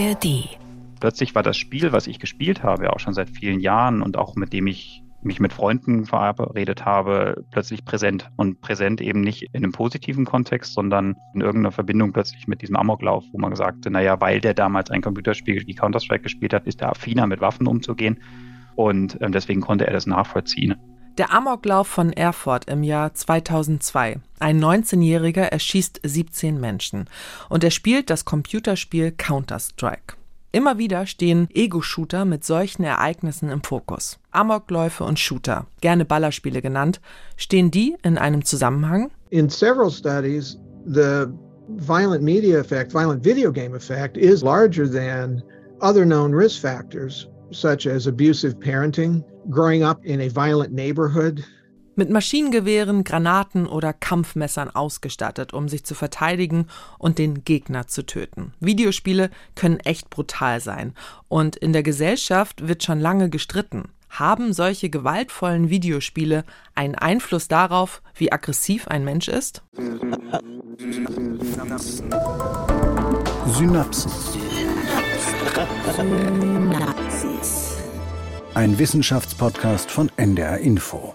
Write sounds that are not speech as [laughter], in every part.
ARD. Plötzlich war das Spiel, was ich gespielt habe, auch schon seit vielen Jahren und auch mit dem ich mich mit Freunden verabredet habe, plötzlich präsent. Und präsent eben nicht in einem positiven Kontext, sondern in irgendeiner Verbindung plötzlich mit diesem Amoklauf, wo man sagte, naja, weil der damals ein Computerspiel wie Counter-Strike gespielt hat, ist er affiner mit Waffen umzugehen. Und ähm, deswegen konnte er das nachvollziehen. Der Amoklauf von Erfurt im Jahr 2002. Ein 19-Jähriger erschießt 17 Menschen und er spielt das Computerspiel Counter-Strike. Immer wieder stehen Ego-Shooter mit solchen Ereignissen im Fokus. Amokläufe und Shooter, gerne Ballerspiele genannt, stehen die in einem Zusammenhang? In several studies, the violent media effect, violent video game effect is larger than other known risk factors such as abusive parenting, growing up in a violent neighborhood, mit Maschinengewehren, Granaten oder Kampfmessern ausgestattet, um sich zu verteidigen und den Gegner zu töten. Videospiele können echt brutal sein. Und in der Gesellschaft wird schon lange gestritten. Haben solche gewaltvollen Videospiele einen Einfluss darauf, wie aggressiv ein Mensch ist? Synapsen. Ein Wissenschaftspodcast von NDR Info.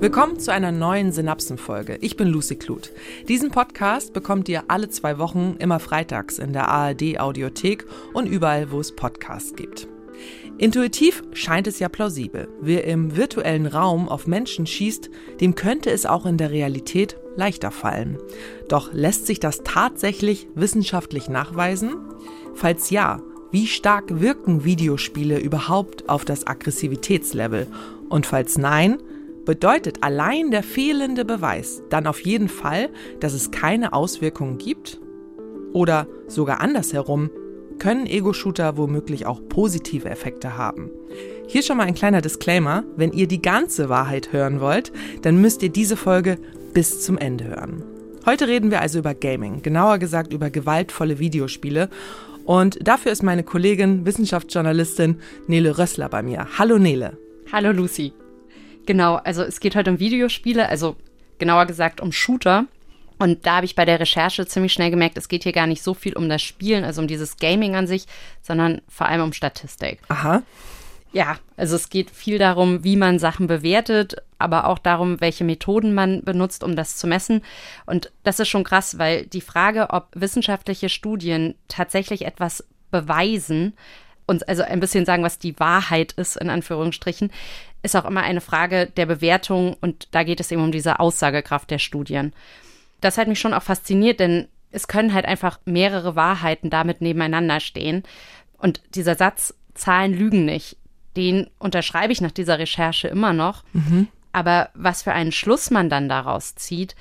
Willkommen zu einer neuen Synapsenfolge. Ich bin Lucy Kluth. Diesen Podcast bekommt ihr alle zwei Wochen immer freitags in der ARD Audiothek und überall, wo es Podcasts gibt. Intuitiv scheint es ja plausibel. Wer im virtuellen Raum auf Menschen schießt, dem könnte es auch in der Realität leichter fallen. Doch lässt sich das tatsächlich wissenschaftlich nachweisen? Falls ja, wie stark wirken Videospiele überhaupt auf das Aggressivitätslevel? Und falls nein, Bedeutet allein der fehlende Beweis dann auf jeden Fall, dass es keine Auswirkungen gibt? Oder sogar andersherum, können Ego-Shooter womöglich auch positive Effekte haben? Hier schon mal ein kleiner Disclaimer, wenn ihr die ganze Wahrheit hören wollt, dann müsst ihr diese Folge bis zum Ende hören. Heute reden wir also über Gaming, genauer gesagt über gewaltvolle Videospiele. Und dafür ist meine Kollegin, Wissenschaftsjournalistin Nele Rössler bei mir. Hallo Nele. Hallo Lucy. Genau, also es geht heute um Videospiele, also genauer gesagt um Shooter. Und da habe ich bei der Recherche ziemlich schnell gemerkt, es geht hier gar nicht so viel um das Spielen, also um dieses Gaming an sich, sondern vor allem um Statistik. Aha. Ja, also es geht viel darum, wie man Sachen bewertet, aber auch darum, welche Methoden man benutzt, um das zu messen. Und das ist schon krass, weil die Frage, ob wissenschaftliche Studien tatsächlich etwas beweisen, uns also ein bisschen sagen, was die Wahrheit ist, in Anführungsstrichen, ist auch immer eine Frage der Bewertung und da geht es eben um diese Aussagekraft der Studien. Das hat mich schon auch fasziniert, denn es können halt einfach mehrere Wahrheiten damit nebeneinander stehen. Und dieser Satz, Zahlen lügen nicht, den unterschreibe ich nach dieser Recherche immer noch. Mhm. Aber was für einen Schluss man dann daraus zieht,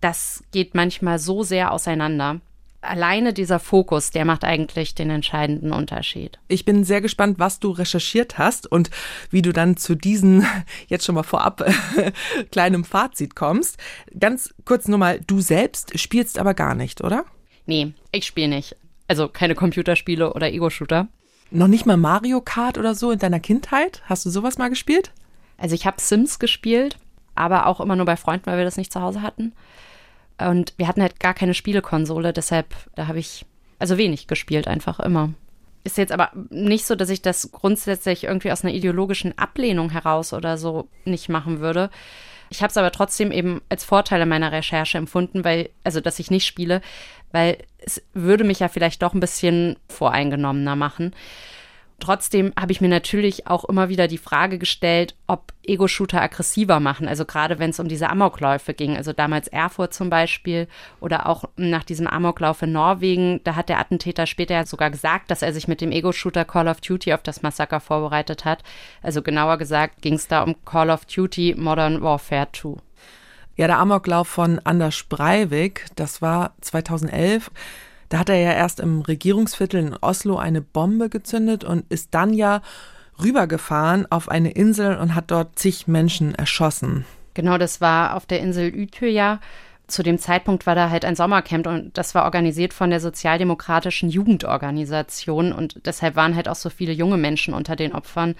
das geht manchmal so sehr auseinander alleine dieser Fokus, der macht eigentlich den entscheidenden Unterschied. Ich bin sehr gespannt, was du recherchiert hast und wie du dann zu diesem [laughs] jetzt schon mal vorab [laughs] kleinem Fazit kommst. Ganz kurz nur mal, du selbst spielst aber gar nicht, oder? Nee, ich spiele nicht. Also keine Computerspiele oder Ego-Shooter. Noch nicht mal Mario Kart oder so in deiner Kindheit? Hast du sowas mal gespielt? Also ich habe Sims gespielt, aber auch immer nur bei Freunden, weil wir das nicht zu Hause hatten. Und wir hatten halt gar keine Spielekonsole, deshalb, da habe ich also wenig gespielt, einfach immer. Ist jetzt aber nicht so, dass ich das grundsätzlich irgendwie aus einer ideologischen Ablehnung heraus oder so nicht machen würde. Ich habe es aber trotzdem eben als Vorteile meiner Recherche empfunden, weil, also dass ich nicht spiele, weil es würde mich ja vielleicht doch ein bisschen voreingenommener machen. Trotzdem habe ich mir natürlich auch immer wieder die Frage gestellt, ob Ego-Shooter aggressiver machen. Also gerade wenn es um diese Amokläufe ging. Also damals Erfurt zum Beispiel oder auch nach diesem Amoklauf in Norwegen. Da hat der Attentäter später ja sogar gesagt, dass er sich mit dem Ego-Shooter Call of Duty auf das Massaker vorbereitet hat. Also genauer gesagt ging es da um Call of Duty Modern Warfare 2. Ja, der Amoklauf von Anders Breivik, das war 2011. Da hat er ja erst im Regierungsviertel in Oslo eine Bombe gezündet und ist dann ja rübergefahren auf eine Insel und hat dort zig Menschen erschossen. Genau, das war auf der Insel Utøya. Zu dem Zeitpunkt war da halt ein Sommercamp und das war organisiert von der sozialdemokratischen Jugendorganisation und deshalb waren halt auch so viele junge Menschen unter den Opfern.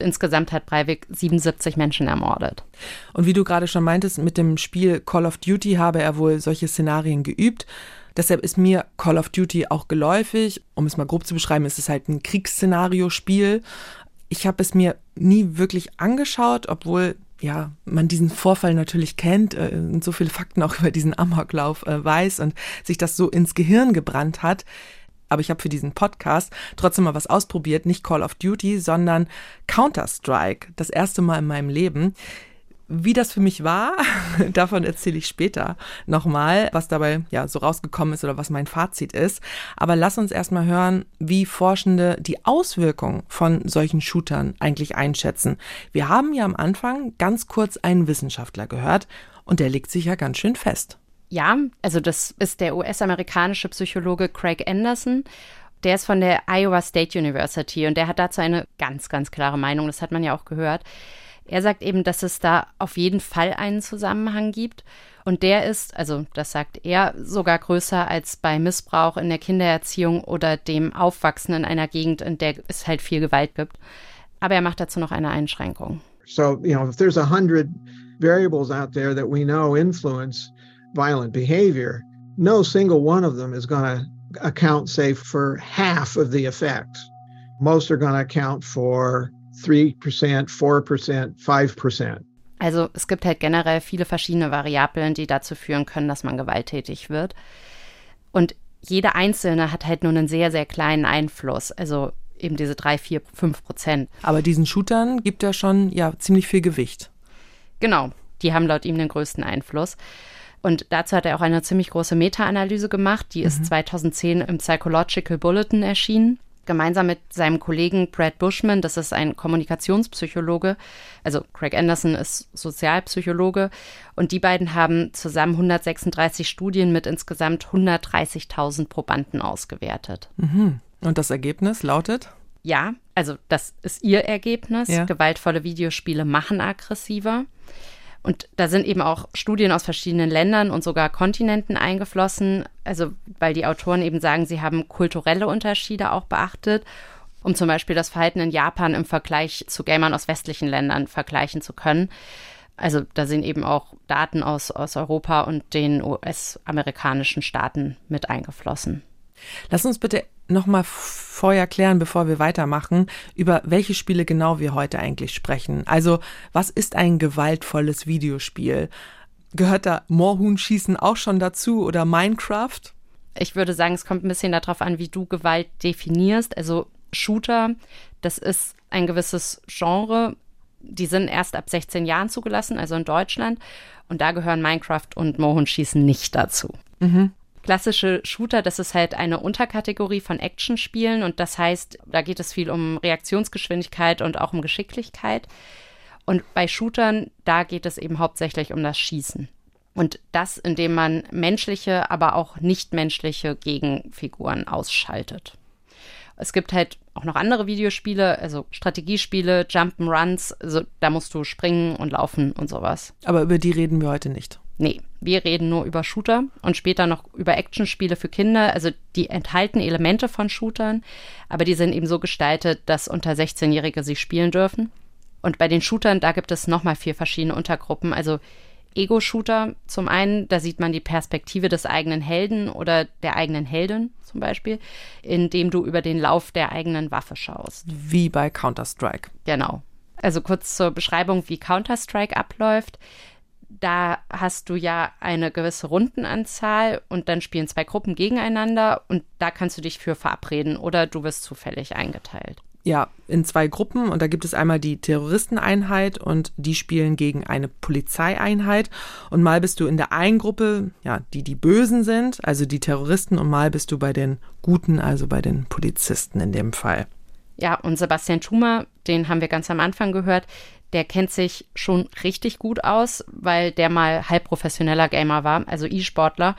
Insgesamt hat Breivik 77 Menschen ermordet. Und wie du gerade schon meintest, mit dem Spiel Call of Duty habe er wohl solche Szenarien geübt. Deshalb ist mir Call of Duty auch geläufig. Um es mal grob zu beschreiben, ist es halt ein Kriegsszenario-Spiel. Ich habe es mir nie wirklich angeschaut, obwohl ja, man diesen Vorfall natürlich kennt äh, und so viele Fakten auch [laughs] über diesen Amoklauf äh, weiß und sich das so ins Gehirn gebrannt hat. Aber ich habe für diesen Podcast trotzdem mal was ausprobiert, nicht Call of Duty, sondern Counter-Strike, das erste Mal in meinem Leben. Wie das für mich war, [laughs] davon erzähle ich später nochmal, was dabei ja so rausgekommen ist oder was mein Fazit ist. Aber lass uns erstmal hören, wie Forschende die Auswirkungen von solchen Shootern eigentlich einschätzen. Wir haben ja am Anfang ganz kurz einen Wissenschaftler gehört und der legt sich ja ganz schön fest. Ja, also das ist der US-amerikanische Psychologe Craig Anderson. Der ist von der Iowa State University und der hat dazu eine ganz, ganz klare Meinung. Das hat man ja auch gehört. Er sagt eben, dass es da auf jeden Fall einen Zusammenhang gibt. Und der ist, also das sagt er, sogar größer als bei Missbrauch in der Kindererziehung oder dem Aufwachsen in einer Gegend, in der es halt viel Gewalt gibt. Aber er macht dazu noch eine Einschränkung. So, you know, if there's a hundred variables out there that we know influence violent behavior, no single one of them is going to account, say, for half of the effects. Most are going to account for 3%, 4%, 5%. Also es gibt halt generell viele verschiedene Variablen, die dazu führen können, dass man gewalttätig wird. Und jede einzelne hat halt nur einen sehr, sehr kleinen Einfluss. Also eben diese 3, 4, 5 Prozent. Aber diesen Shootern gibt er schon ja ziemlich viel Gewicht. Genau, die haben laut ihm den größten Einfluss. Und dazu hat er auch eine ziemlich große Meta-Analyse gemacht. Die mhm. ist 2010 im Psychological Bulletin erschienen gemeinsam mit seinem Kollegen Brad Bushman, das ist ein Kommunikationspsychologe, also Craig Anderson ist Sozialpsychologe, und die beiden haben zusammen 136 Studien mit insgesamt 130.000 Probanden ausgewertet. Mhm. Und das Ergebnis lautet? Ja, also das ist ihr Ergebnis. Ja. Gewaltvolle Videospiele machen aggressiver. Und da sind eben auch Studien aus verschiedenen Ländern und sogar Kontinenten eingeflossen. Also, weil die Autoren eben sagen, sie haben kulturelle Unterschiede auch beachtet, um zum Beispiel das Verhalten in Japan im Vergleich zu Gamern aus westlichen Ländern vergleichen zu können. Also, da sind eben auch Daten aus, aus Europa und den US-amerikanischen Staaten mit eingeflossen. Lass uns bitte nochmal vorher klären, bevor wir weitermachen, über welche Spiele genau wir heute eigentlich sprechen. Also, was ist ein gewaltvolles Videospiel? Gehört da Moorhuhnschießen auch schon dazu oder Minecraft? Ich würde sagen, es kommt ein bisschen darauf an, wie du Gewalt definierst. Also Shooter, das ist ein gewisses Genre. Die sind erst ab 16 Jahren zugelassen, also in Deutschland. Und da gehören Minecraft und Moorhuhnschießen nicht dazu. Mhm klassische Shooter, das ist halt eine Unterkategorie von Actionspielen und das heißt, da geht es viel um Reaktionsgeschwindigkeit und auch um Geschicklichkeit. Und bei Shootern, da geht es eben hauptsächlich um das Schießen. Und das, indem man menschliche, aber auch nichtmenschliche Gegenfiguren ausschaltet. Es gibt halt auch noch andere Videospiele, also Strategiespiele, Jump'n'Runs, also da musst du springen und laufen und sowas. Aber über die reden wir heute nicht. Nee, wir reden nur über Shooter und später noch über Actionspiele für Kinder. Also die enthalten Elemente von Shootern, aber die sind eben so gestaltet, dass unter 16-Jährige sie spielen dürfen. Und bei den Shootern, da gibt es nochmal vier verschiedene Untergruppen. Also Ego-Shooter zum einen, da sieht man die Perspektive des eigenen Helden oder der eigenen Heldin zum Beispiel, indem du über den Lauf der eigenen Waffe schaust. Wie bei Counter-Strike. Genau. Also kurz zur Beschreibung, wie Counter-Strike abläuft da hast du ja eine gewisse Rundenanzahl und dann spielen zwei Gruppen gegeneinander und da kannst du dich für verabreden oder du wirst zufällig eingeteilt. Ja, in zwei Gruppen und da gibt es einmal die Terroristeneinheit und die spielen gegen eine Polizeieinheit und mal bist du in der einen Gruppe, ja, die die Bösen sind, also die Terroristen und mal bist du bei den Guten, also bei den Polizisten in dem Fall. Ja, und Sebastian Schumer, den haben wir ganz am Anfang gehört, der kennt sich schon richtig gut aus, weil der mal halbprofessioneller Gamer war, also E-Sportler.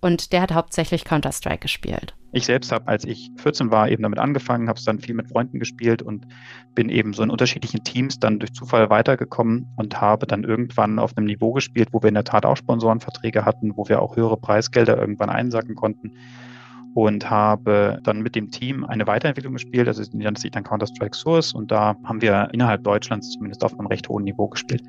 Und der hat hauptsächlich Counter-Strike gespielt. Ich selbst habe, als ich 14 war, eben damit angefangen, habe es dann viel mit Freunden gespielt und bin eben so in unterschiedlichen Teams dann durch Zufall weitergekommen und habe dann irgendwann auf einem Niveau gespielt, wo wir in der Tat auch Sponsorenverträge hatten, wo wir auch höhere Preisgelder irgendwann einsacken konnten und habe dann mit dem Team eine Weiterentwicklung gespielt. Also die nennt sich dann Counter-Strike Source und da haben wir innerhalb Deutschlands zumindest auf einem recht hohen Niveau gespielt.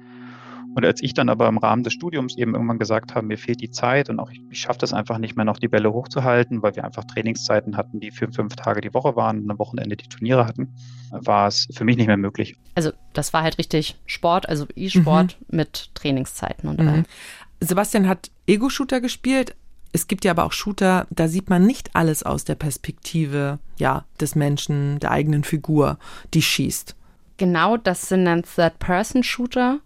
Und als ich dann aber im Rahmen des Studiums eben irgendwann gesagt habe, mir fehlt die Zeit und auch ich, ich schaffe das einfach nicht mehr noch die Bälle hochzuhalten, weil wir einfach Trainingszeiten hatten, die für fünf Tage die Woche waren und am Wochenende die Turniere hatten, war es für mich nicht mehr möglich. Also das war halt richtig Sport, also E-Sport mhm. mit Trainingszeiten und mhm. Sebastian hat Ego-Shooter gespielt. Es gibt ja aber auch Shooter, da sieht man nicht alles aus der Perspektive ja, des Menschen, der eigenen Figur, die schießt. Genau, das sind dann Third-Person-Shooter.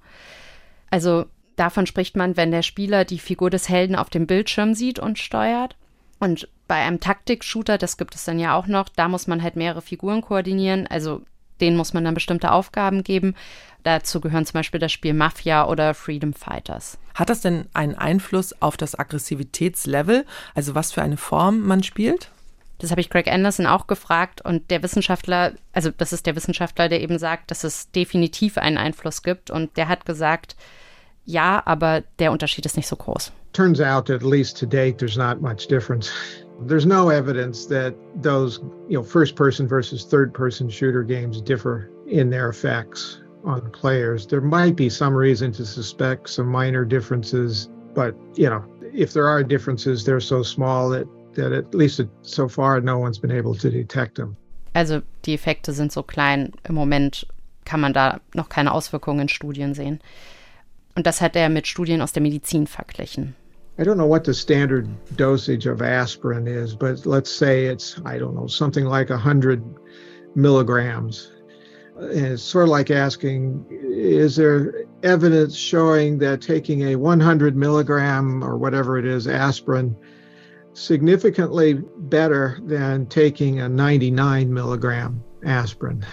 Also davon spricht man, wenn der Spieler die Figur des Helden auf dem Bildschirm sieht und steuert. Und bei einem Taktik-Shooter, das gibt es dann ja auch noch, da muss man halt mehrere Figuren koordinieren. Also denen muss man dann bestimmte Aufgaben geben. Dazu gehören zum Beispiel das Spiel Mafia oder Freedom Fighters. Hat das denn einen Einfluss auf das Aggressivitätslevel, also was für eine Form man spielt? Das habe ich Greg Anderson auch gefragt und der Wissenschaftler, also das ist der Wissenschaftler, der eben sagt, dass es definitiv einen Einfluss gibt und der hat gesagt, ja, aber der Unterschied ist nicht so groß. Turns out at least to date there's not much difference. There's no evidence that those, you know, first person versus third person shooter games differ in their effects on players. There might be some reason to suspect some minor differences, but, you know, if there are differences, they're so small that that at least so far no one's been able to detect them. Also die Effekte sind so klein. Im Moment kann man da noch keine Auswirkungen in Studien sehen. Und das hat er mit Studien aus der Medizin verglichen. I don't know what the standard dosage of aspirin is, but let's say it's, I don't know, something like 100 milligrams. And it's sort of like asking, is there evidence showing that taking a 100 milligram or whatever it is aspirin significantly better than taking a 99 milligram aspirin.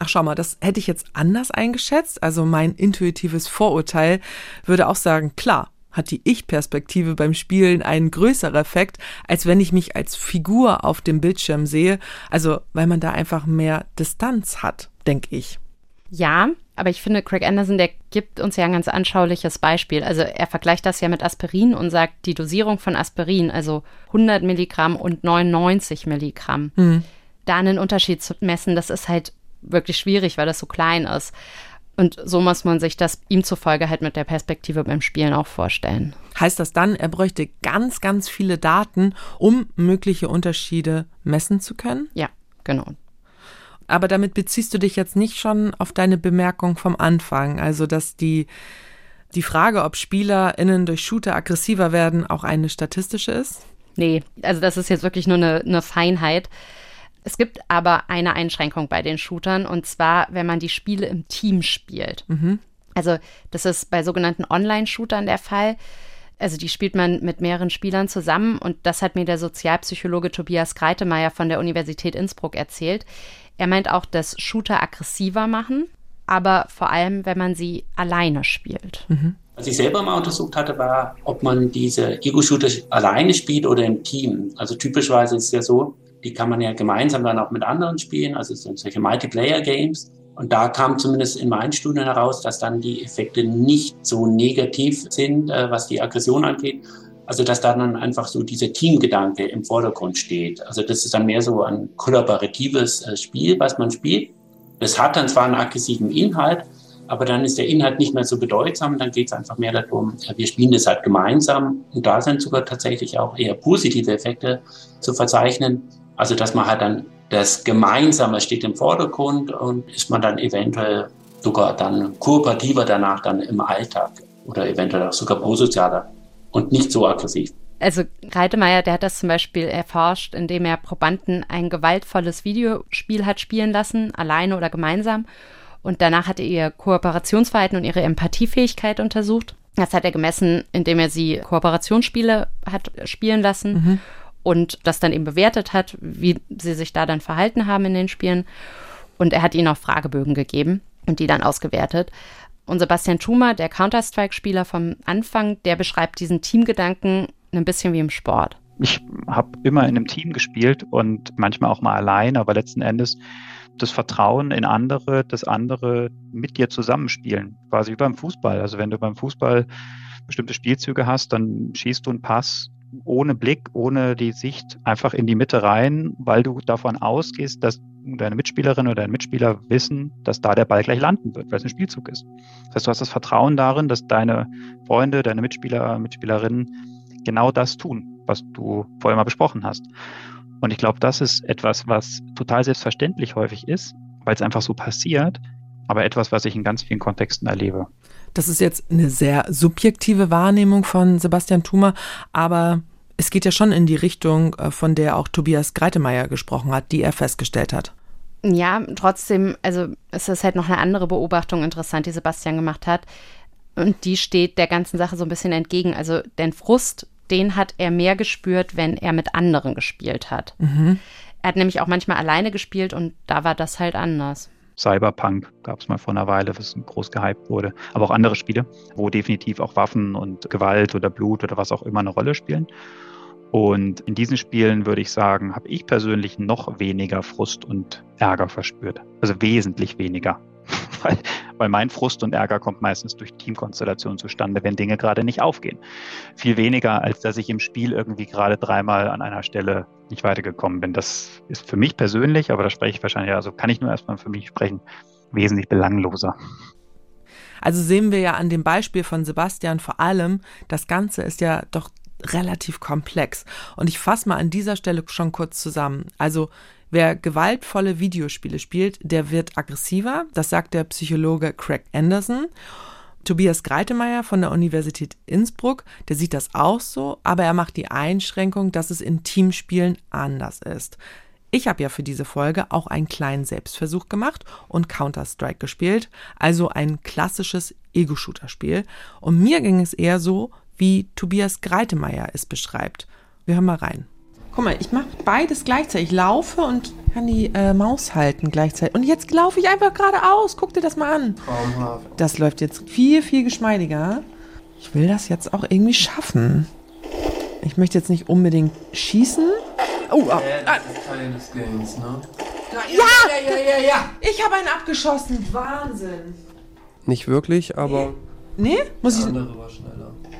Ach schau mal, das hätte ich jetzt anders eingeschätzt. Also mein intuitives Vorurteil würde auch sagen, klar, hat die Ich-Perspektive beim Spielen einen größeren Effekt, als wenn ich mich als Figur auf dem Bildschirm sehe. Also weil man da einfach mehr Distanz hat, denke ich. Ja, aber ich finde, Craig Anderson, der gibt uns ja ein ganz anschauliches Beispiel. Also er vergleicht das ja mit Aspirin und sagt, die Dosierung von Aspirin, also 100 Milligramm und 99 Milligramm, mhm. da einen Unterschied zu messen, das ist halt wirklich schwierig, weil das so klein ist. Und so muss man sich das ihm zufolge halt mit der Perspektive beim Spielen auch vorstellen. Heißt das dann, er bräuchte ganz, ganz viele Daten, um mögliche Unterschiede messen zu können? Ja, genau. Aber damit beziehst du dich jetzt nicht schon auf deine Bemerkung vom Anfang, also dass die, die Frage, ob SpielerInnen durch Shooter aggressiver werden, auch eine statistische ist? Nee, also das ist jetzt wirklich nur eine, eine Feinheit. Es gibt aber eine Einschränkung bei den Shootern und zwar, wenn man die Spiele im Team spielt. Mhm. Also das ist bei sogenannten Online-Shootern der Fall. Also die spielt man mit mehreren Spielern zusammen und das hat mir der Sozialpsychologe Tobias Greitemeyer von der Universität Innsbruck erzählt. Er meint auch, dass Shooter aggressiver machen, aber vor allem, wenn man sie alleine spielt. Mhm. Was ich selber mal untersucht hatte, war, ob man diese Ego-Shooter alleine spielt oder im Team. Also typischweise ist es ja so, die kann man ja gemeinsam dann auch mit anderen spielen, also sind solche Multiplayer-Games. Und da kam zumindest in meinen Studien heraus, dass dann die Effekte nicht so negativ sind, äh, was die Aggression angeht, also dass da dann einfach so dieser Teamgedanke im Vordergrund steht. Also das ist dann mehr so ein kollaboratives äh, Spiel, was man spielt. Das hat dann zwar einen aggressiven Inhalt, aber dann ist der Inhalt nicht mehr so bedeutsam. Dann geht es einfach mehr darum, äh, wir spielen das halt gemeinsam. Und da sind sogar tatsächlich auch eher positive Effekte zu verzeichnen. Also dass man halt dann das Gemeinsame steht im Vordergrund und ist man dann eventuell sogar dann kooperativer danach dann im Alltag oder eventuell auch sogar prosozialer und nicht so aggressiv. Also Reitemeier, der hat das zum Beispiel erforscht, indem er Probanden ein gewaltvolles Videospiel hat spielen lassen, alleine oder gemeinsam. Und danach hat er ihr Kooperationsverhalten und ihre Empathiefähigkeit untersucht. Das hat er gemessen, indem er sie Kooperationsspiele hat spielen lassen mhm. Und das dann eben bewertet hat, wie sie sich da dann verhalten haben in den Spielen. Und er hat ihnen auch Fragebögen gegeben und die dann ausgewertet. Und Sebastian Schumer, der Counter-Strike-Spieler vom Anfang, der beschreibt diesen Teamgedanken ein bisschen wie im Sport. Ich habe immer in einem Team gespielt und manchmal auch mal allein, aber letzten Endes das Vertrauen in andere, dass andere mit dir zusammenspielen, quasi wie beim Fußball. Also wenn du beim Fußball bestimmte Spielzüge hast, dann schießt du einen Pass ohne Blick, ohne die Sicht einfach in die Mitte rein, weil du davon ausgehst, dass deine Mitspielerin oder dein Mitspieler wissen, dass da der Ball gleich landen wird, weil es ein Spielzug ist. Das heißt, du hast das Vertrauen darin, dass deine Freunde, deine Mitspieler, Mitspielerinnen genau das tun, was du vorher mal besprochen hast. Und ich glaube, das ist etwas, was total selbstverständlich häufig ist, weil es einfach so passiert, aber etwas, was ich in ganz vielen Kontexten erlebe. Das ist jetzt eine sehr subjektive Wahrnehmung von Sebastian Thumer, aber es geht ja schon in die Richtung, äh, von der auch Tobias Greitemeyer gesprochen hat, die er festgestellt hat. Ja, trotzdem, also es ist halt noch eine andere Beobachtung interessant, die Sebastian gemacht hat. Und die steht der ganzen Sache so ein bisschen entgegen. Also den Frust, den hat er mehr gespürt, wenn er mit anderen gespielt hat. Mhm. Er hat nämlich auch manchmal alleine gespielt und da war das halt anders. Cyberpunk gab es mal vor einer Weile, was groß gehypt wurde, aber auch andere Spiele, wo definitiv auch Waffen und Gewalt oder Blut oder was auch immer eine Rolle spielen. Und in diesen Spielen würde ich sagen, habe ich persönlich noch weniger Frust und Ärger verspürt. Also wesentlich weniger. [laughs] weil, weil mein Frust und Ärger kommt meistens durch Teamkonstellationen zustande, wenn Dinge gerade nicht aufgehen. Viel weniger, als dass ich im Spiel irgendwie gerade dreimal an einer Stelle nicht weitergekommen bin. Das ist für mich persönlich, aber da spreche ich wahrscheinlich, also kann ich nur erstmal für mich sprechen, wesentlich belangloser. Also sehen wir ja an dem Beispiel von Sebastian vor allem, das Ganze ist ja doch relativ komplex. Und ich fasse mal an dieser Stelle schon kurz zusammen. Also Wer gewaltvolle Videospiele spielt, der wird aggressiver, das sagt der Psychologe Craig Anderson. Tobias Greitemeyer von der Universität Innsbruck, der sieht das auch so, aber er macht die Einschränkung, dass es in Teamspielen anders ist. Ich habe ja für diese Folge auch einen kleinen Selbstversuch gemacht und Counter-Strike gespielt, also ein klassisches Ego-Shooter-Spiel. Und mir ging es eher so, wie Tobias Greitemeyer es beschreibt. Wir hören mal rein. Guck mal, ich mache beides gleichzeitig. Ich laufe und kann die äh, Maus halten gleichzeitig. Und jetzt laufe ich einfach geradeaus. Guck dir das mal an. Traumhaft. Das läuft jetzt viel, viel geschmeidiger. Ich will das jetzt auch irgendwie schaffen. Ich möchte jetzt nicht unbedingt schießen. Oh, oh. Äh, das ist Teil des Games, ne? Ja! Ja, ja, ja, ja! Ich habe einen abgeschossen. Wahnsinn. Nicht wirklich, aber. Nee? Muss ich.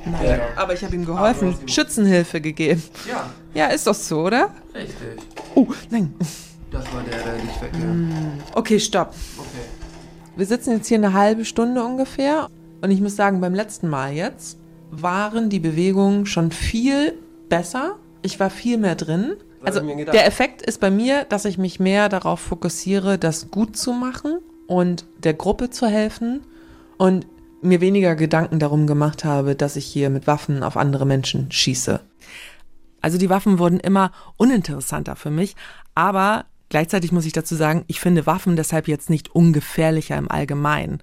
Nein, ja. aber ich habe ihm geholfen, Schützenhilfe gegeben. Ja. Ja, ist doch so, oder? Richtig. Oh, nein. Das war der, der dich wegging. Okay, stopp. Okay. Wir sitzen jetzt hier eine halbe Stunde ungefähr und ich muss sagen, beim letzten Mal jetzt waren die Bewegungen schon viel besser. Ich war viel mehr drin. Also der Effekt ist bei mir, dass ich mich mehr darauf fokussiere, das gut zu machen und der Gruppe zu helfen und mir weniger Gedanken darum gemacht habe, dass ich hier mit Waffen auf andere Menschen schieße. Also die Waffen wurden immer uninteressanter für mich, aber gleichzeitig muss ich dazu sagen, ich finde Waffen deshalb jetzt nicht ungefährlicher im Allgemeinen.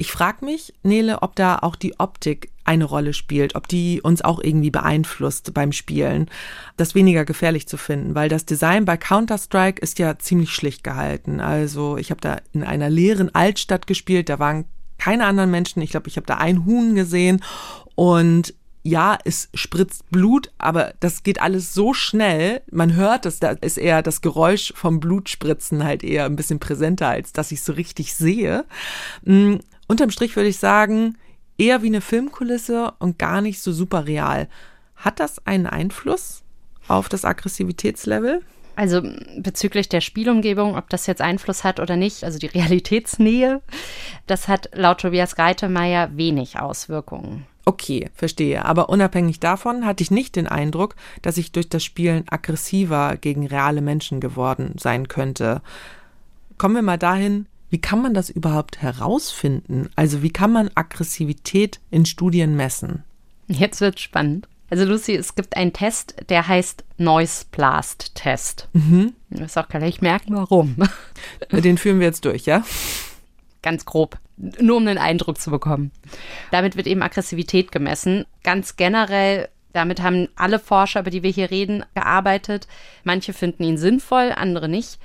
Ich frage mich, Nele, ob da auch die Optik eine Rolle spielt, ob die uns auch irgendwie beeinflusst beim Spielen, das weniger gefährlich zu finden, weil das Design bei Counter-Strike ist ja ziemlich schlicht gehalten. Also ich habe da in einer leeren Altstadt gespielt, da waren keine anderen Menschen. Ich glaube, ich habe da ein Huhn gesehen und ja, es spritzt Blut, aber das geht alles so schnell. Man hört es, da ist eher das Geräusch vom Blutspritzen halt eher ein bisschen präsenter, als dass ich es so richtig sehe. Mhm. Unterm Strich würde ich sagen, eher wie eine Filmkulisse und gar nicht so super real. Hat das einen Einfluss auf das Aggressivitätslevel? Also bezüglich der Spielumgebung, ob das jetzt Einfluss hat oder nicht, also die [laughs] Realitätsnähe, das hat laut Tobias Greitemeyer wenig Auswirkungen. Okay, verstehe. Aber unabhängig davon hatte ich nicht den Eindruck, dass ich durch das Spielen aggressiver gegen reale Menschen geworden sein könnte. Kommen wir mal dahin, wie kann man das überhaupt herausfinden? Also wie kann man Aggressivität in Studien messen? Jetzt wird spannend. Also Lucy, es gibt einen Test, der heißt Noise Blast Test. Mhm. Wirst auch gleich merken, warum. [laughs] Den führen wir jetzt durch, ja? Ganz grob, nur um einen Eindruck zu bekommen. Damit wird eben Aggressivität gemessen. Ganz generell, damit haben alle Forscher, über die wir hier reden, gearbeitet. Manche finden ihn sinnvoll, andere nicht.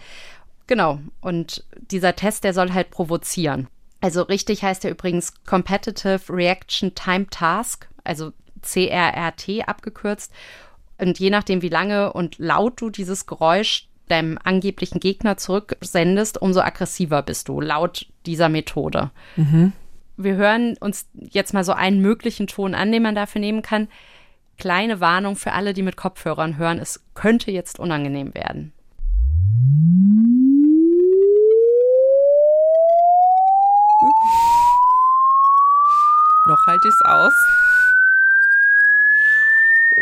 Genau, und dieser Test, der soll halt provozieren. Also richtig heißt er übrigens Competitive Reaction Time Task, also CRRT abgekürzt. Und je nachdem, wie lange und laut du dieses Geräusch deinem angeblichen Gegner zurücksendest, umso aggressiver bist du, laut dieser Methode. Mhm. Wir hören uns jetzt mal so einen möglichen Ton an, den man dafür nehmen kann. Kleine Warnung für alle, die mit Kopfhörern hören, es könnte jetzt unangenehm werden. Noch halte ich es aus.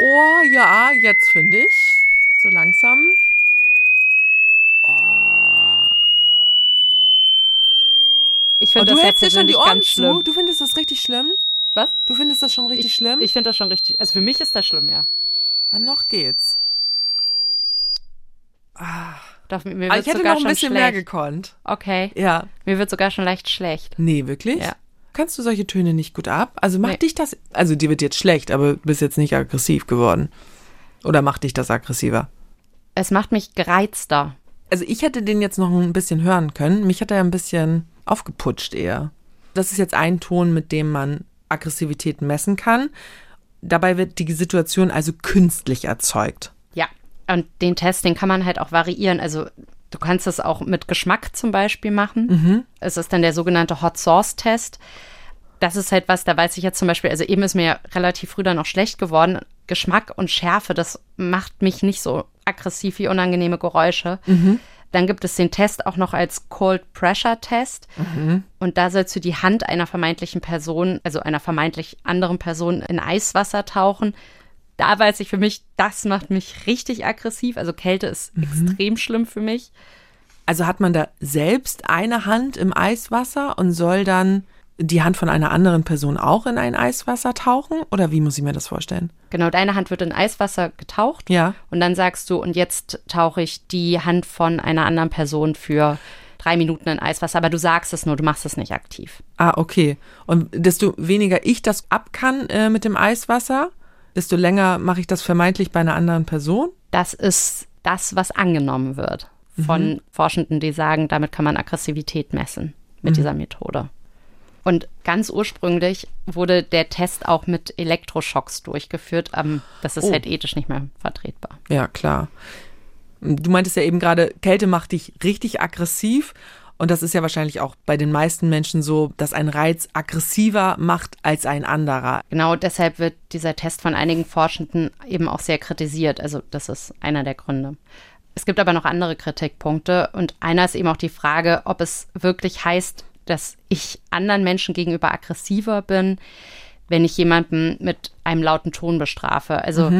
Oh ja, jetzt finde ich. So langsam. Oh. Ich Oh, finde du das ja hältst dir schon die Ohren zu? Du findest das richtig schlimm? Was? Du findest das schon richtig ich, schlimm? Ich finde das schon richtig. Also für mich ist das schlimm, ja. ah, noch geht's. Doch, mir Aber wird Ah, ich hätte sogar noch ein bisschen mehr schlecht. gekonnt. Okay. Ja. Mir wird sogar schon leicht schlecht. Nee, wirklich? Ja. Kannst du solche Töne nicht gut ab? Also macht Nee. dich das, also dir wird jetzt schlecht, aber du bist jetzt nicht aggressiv geworden. Oder macht dich das aggressiver? Es macht mich gereizter. Also ich hätte den jetzt noch ein bisschen hören können. Mich hat er ein bisschen aufgeputscht eher. Das ist jetzt ein Ton, mit dem man Aggressivität messen kann. Dabei wird die Situation also künstlich erzeugt. Ja. Und den Test, den kann man halt auch variieren. Also du kannst es auch mit Geschmack zum Beispiel machen. Es ist dann der sogenannte Hot Sauce Test. Das ist halt was, da weiß ich jetzt zum Beispiel, also eben ist mir ja relativ früh dann noch schlecht geworden. Geschmack und Schärfe, das macht mich nicht so aggressiv wie unangenehme Geräusche. Dann gibt es den Test auch noch als Cold Pressure Test. Und da sollst du die Hand einer vermeintlichen Person, also einer vermeintlich anderen Person, in Eiswasser tauchen. Da weiß ich für mich, das macht mich richtig aggressiv. Also Kälte ist extrem schlimm für mich. Also hat man da selbst eine Hand im Eiswasser und soll dann die Hand von einer anderen Person auch in ein Eiswasser tauchen? Oder wie muss ich mir das vorstellen? Genau, deine Hand wird in Eiswasser getaucht. Ja. Und dann sagst du, und jetzt tauche ich die Hand von einer anderen Person für drei Minuten in Eiswasser. Aber du sagst es nur, du machst es nicht aktiv. Ah, okay. Und desto weniger ich das ab kann äh, mit dem Eiswasser, desto länger mache ich das vermeintlich bei einer anderen Person? Das ist das, was angenommen wird von Forschenden, die sagen, damit kann man Aggressivität messen mit dieser Methode. Und ganz ursprünglich wurde der Test auch mit Elektroschocks durchgeführt. Ähm, das ist Oh. halt ethisch nicht mehr vertretbar. Ja, klar. Du meintest ja eben gerade, Kälte macht dich richtig aggressiv. Und das ist ja wahrscheinlich auch bei den meisten Menschen so, dass ein Reiz aggressiver macht als ein anderer. Genau deshalb wird dieser Test von einigen Forschenden eben auch sehr kritisiert. Also das ist einer der Gründe. Es gibt aber noch andere Kritikpunkte und einer ist eben auch die Frage, ob es wirklich heißt, dass ich anderen Menschen gegenüber aggressiver bin, wenn ich jemanden mit einem lauten Ton bestrafe. Also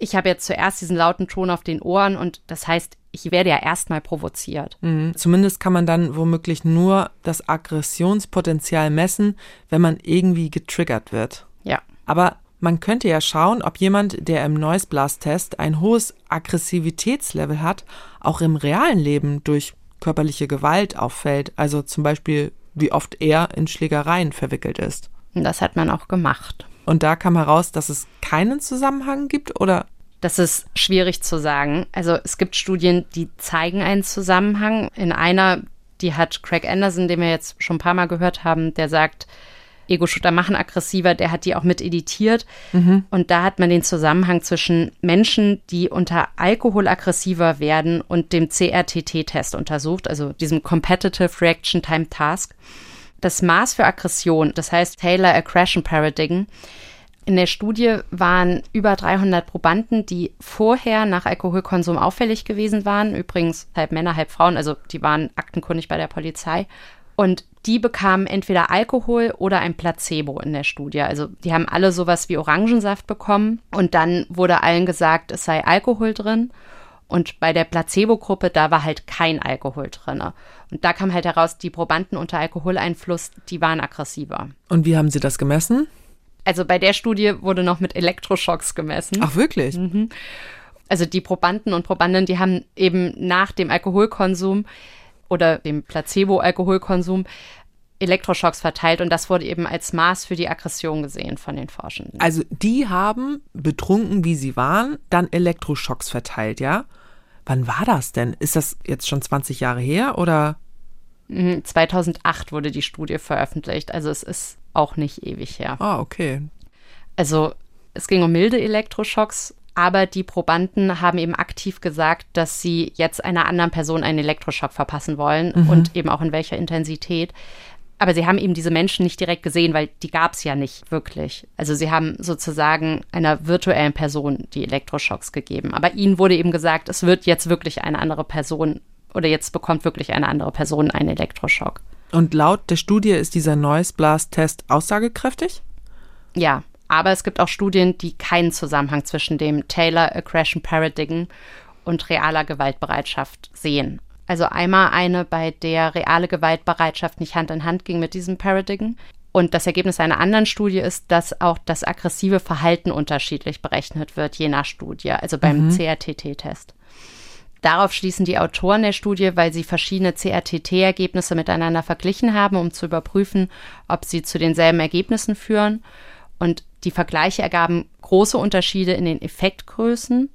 ich habe jetzt zuerst diesen lauten Ton auf den Ohren und das heißt, ich werde ja erstmal provoziert. Mhm. Zumindest kann man dann womöglich nur das Aggressionspotenzial messen, wenn man irgendwie getriggert wird. Ja. Aber man könnte ja schauen, ob jemand, der im Noise Blast Test ein hohes Aggressivitätslevel hat, auch im realen Leben durch körperliche Gewalt auffällt. Also zum Beispiel, wie oft er in Schlägereien verwickelt ist. Und das hat man auch gemacht. Und da kam heraus, dass es keinen Zusammenhang gibt oder Das ist schwierig zu sagen. Also es gibt Studien, die zeigen einen Zusammenhang. In einer, die hat Craig Anderson, den wir jetzt schon ein paar Mal gehört haben, der sagt, Ego-Shooter machen aggressiver, der hat die auch mit editiert. Und da hat man den Zusammenhang zwischen Menschen, die unter Alkohol aggressiver werden und dem CRTT-Test untersucht, also diesem Competitive Reaction Time Task. Das Maß für Aggression, das heißt Taylor Aggression Paradigm, in der Studie waren über 300 Probanden, die vorher nach Alkoholkonsum auffällig gewesen waren. Übrigens halb Männer, halb Frauen, also die waren aktenkundig bei der Polizei. Und die bekamen entweder Alkohol oder ein Placebo in der Studie. Also die haben alle sowas wie Orangensaft bekommen. Und dann wurde allen gesagt, es sei Alkohol drin. Und bei der Placebo-Gruppe, da war halt kein Alkohol drin. Und da kam halt heraus, die Probanden unter Alkoholeinfluss, die waren aggressiver. und wie haben sie das gemessen? Also bei der Studie wurde noch mit Elektroschocks gemessen. Ach wirklich? Also die Probanden und Probandinnen, die haben eben nach dem Alkoholkonsum oder dem Placebo-Alkoholkonsum Elektroschocks verteilt und das wurde eben als Maß für die Aggression gesehen von den Forschenden. Also die haben betrunken, wie sie waren, dann Elektroschocks verteilt, ja? Wann war das denn? Ist das jetzt schon 20 Jahre her oder? Mhm, 2008 wurde die Studie veröffentlicht, also es ist auch nicht ewig her. Ah, okay. Also es ging um milde Elektroschocks, aber die Probanden haben eben aktiv gesagt, dass sie jetzt einer anderen Person einen Elektroschock verpassen wollen und eben auch in welcher Intensität. Aber sie haben eben diese Menschen nicht direkt gesehen, weil die gab es ja nicht wirklich. Also sie haben sozusagen einer virtuellen Person die Elektroschocks gegeben. Aber ihnen wurde eben gesagt, es wird jetzt wirklich eine andere Person oder jetzt bekommt wirklich eine andere Person einen Elektroschock. Und laut der Studie ist dieser Noise Blast Test aussagekräftig? Ja, aber es gibt auch Studien, die keinen Zusammenhang zwischen dem Taylor Aggression Paradigm und realer Gewaltbereitschaft sehen. Also einmal eine, bei der reale Gewaltbereitschaft nicht Hand in Hand ging mit diesem Paradigm. Und das Ergebnis einer anderen Studie ist, dass auch das aggressive Verhalten unterschiedlich berechnet wird, je nach Studie, also beim mhm. CRTT-Test. Darauf schließen die Autoren der Studie, weil sie verschiedene CRTT-Ergebnisse miteinander verglichen haben, um zu überprüfen, ob sie zu denselben Ergebnissen führen. Und die Vergleiche ergaben große Unterschiede in den Effektgrößen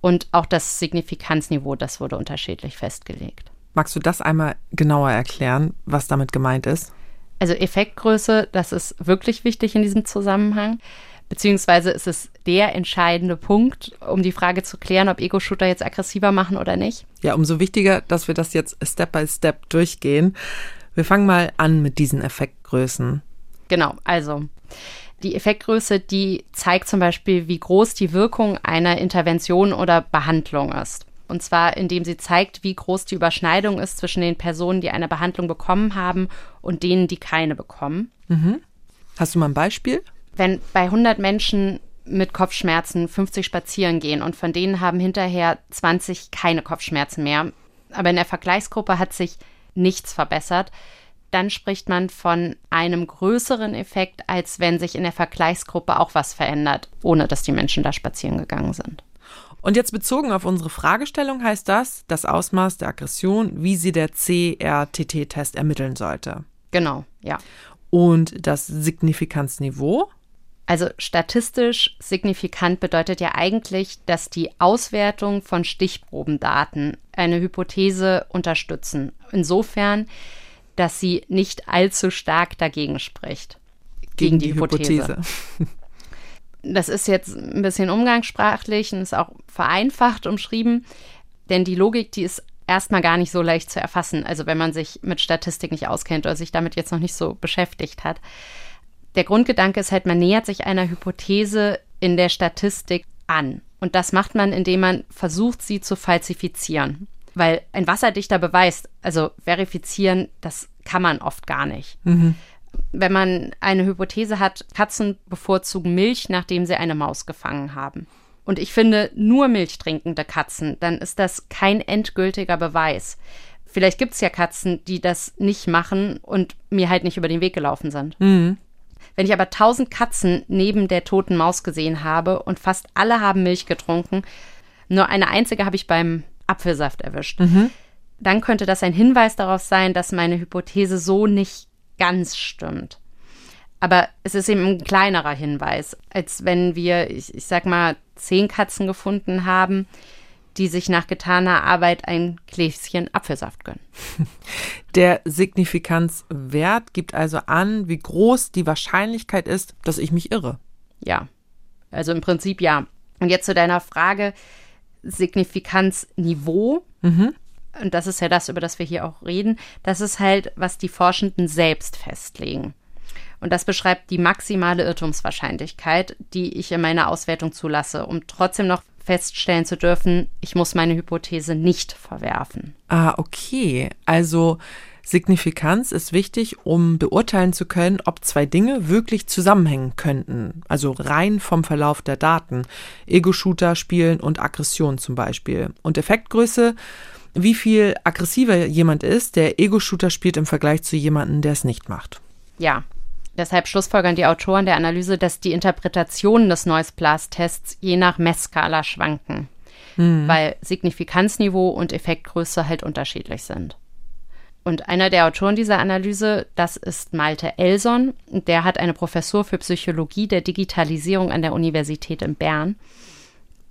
und auch das Signifikanzniveau, das wurde unterschiedlich festgelegt. Magst du das einmal genauer erklären, was damit gemeint ist? Also Effektgröße, das ist wirklich wichtig in diesem Zusammenhang. Beziehungsweise ist es der entscheidende Punkt, um die Frage zu klären, ob Ego-Shooter jetzt aggressiver machen oder nicht. Ja, umso wichtiger, dass wir das jetzt Step by Step durchgehen. Wir fangen mal an mit diesen Effektgrößen. Genau, also die Effektgröße, die zeigt zum Beispiel, wie groß die Wirkung einer Intervention oder Behandlung ist. Und zwar, indem sie zeigt, wie groß die Überschneidung ist zwischen den Personen, die eine Behandlung bekommen haben und denen, die keine bekommen. Mhm. Hast du mal ein Beispiel? Wenn bei 100 Menschen mit Kopfschmerzen 50 spazieren gehen und von denen haben hinterher 20 keine Kopfschmerzen mehr, aber in der Vergleichsgruppe hat sich nichts verbessert, dann spricht man von einem größeren Effekt, als wenn sich in der Vergleichsgruppe auch was verändert, ohne dass die Menschen da spazieren gegangen sind. Und jetzt bezogen auf unsere Fragestellung heißt das das Ausmaß der Aggression, wie sie der CRTT-Test ermitteln sollte. Genau, ja. Und das Signifikanzniveau? Also statistisch signifikant bedeutet ja eigentlich, dass die Auswertung von Stichprobendaten eine Hypothese unterstützen. Insofern, dass sie nicht allzu stark dagegen spricht. Gegen, gegen die, die, Hypothese. Hypothese. [laughs] Das ist jetzt ein bisschen umgangssprachlich und ist auch vereinfacht umschrieben, denn die Logik, die ist erstmal gar nicht so leicht zu erfassen. Also wenn man sich mit Statistik nicht auskennt oder sich damit jetzt noch nicht so beschäftigt hat. Der Grundgedanke ist halt, man nähert sich einer Hypothese in der Statistik an. Und das macht man, indem man versucht, sie zu falsifizieren. Weil ein wasserdichter Beweis, also verifizieren, das kann man oft gar nicht. Mhm. Wenn man eine Hypothese hat, Katzen bevorzugen Milch, nachdem sie eine Maus gefangen haben. Und ich finde, nur milchtrinkende Katzen, dann ist das kein endgültiger Beweis. Vielleicht gibt es ja Katzen, die das nicht machen und mir halt nicht über den Weg gelaufen sind. Mhm. Wenn ich aber tausend Katzen neben der toten Maus gesehen habe und fast alle haben Milch getrunken, nur eine einzige habe ich beim Apfelsaft erwischt. Mhm. Dann könnte das ein Hinweis darauf sein, dass meine Hypothese so nicht ganz stimmt. Aber es ist eben ein kleinerer Hinweis, als wenn wir, ich, ich sag mal, zehn Katzen gefunden haben, die sich nach getaner Arbeit ein Gläschen Apfelsaft gönnen. [laughs] Der Signifikanzwert gibt also an, wie groß die Wahrscheinlichkeit ist, dass ich mich irre. Ja, also im Prinzip ja. Und jetzt zu deiner Frage, Signifikanzniveau. Mhm. Und das ist ja das, über das wir hier auch reden. Das ist halt, was die Forschenden selbst festlegen. Und das beschreibt die maximale Irrtumswahrscheinlichkeit, die ich in meiner Auswertung zulasse, um trotzdem noch feststellen zu dürfen, ich muss meine Hypothese nicht verwerfen. Ah, okay. Also Signifikanz ist wichtig, um beurteilen zu können, ob zwei Dinge wirklich zusammenhängen könnten. Also rein vom Verlauf der Daten. Ego-Shooter spielen und Aggression zum Beispiel. Und Effektgröße, wie viel aggressiver jemand ist, der Ego-Shooter spielt im Vergleich zu jemandem, der es nicht macht. Ja, Deshalb schlussfolgern die Autoren der Analyse, dass die Interpretationen des Noise Blast Tests je nach Messskala schwanken, mhm. weil Signifikanzniveau und Effektgröße halt unterschiedlich sind. Und einer der Autoren dieser Analyse, das ist Malte Elson. Der hat eine Professur für Psychologie der Digitalisierung an der Universität in Bern.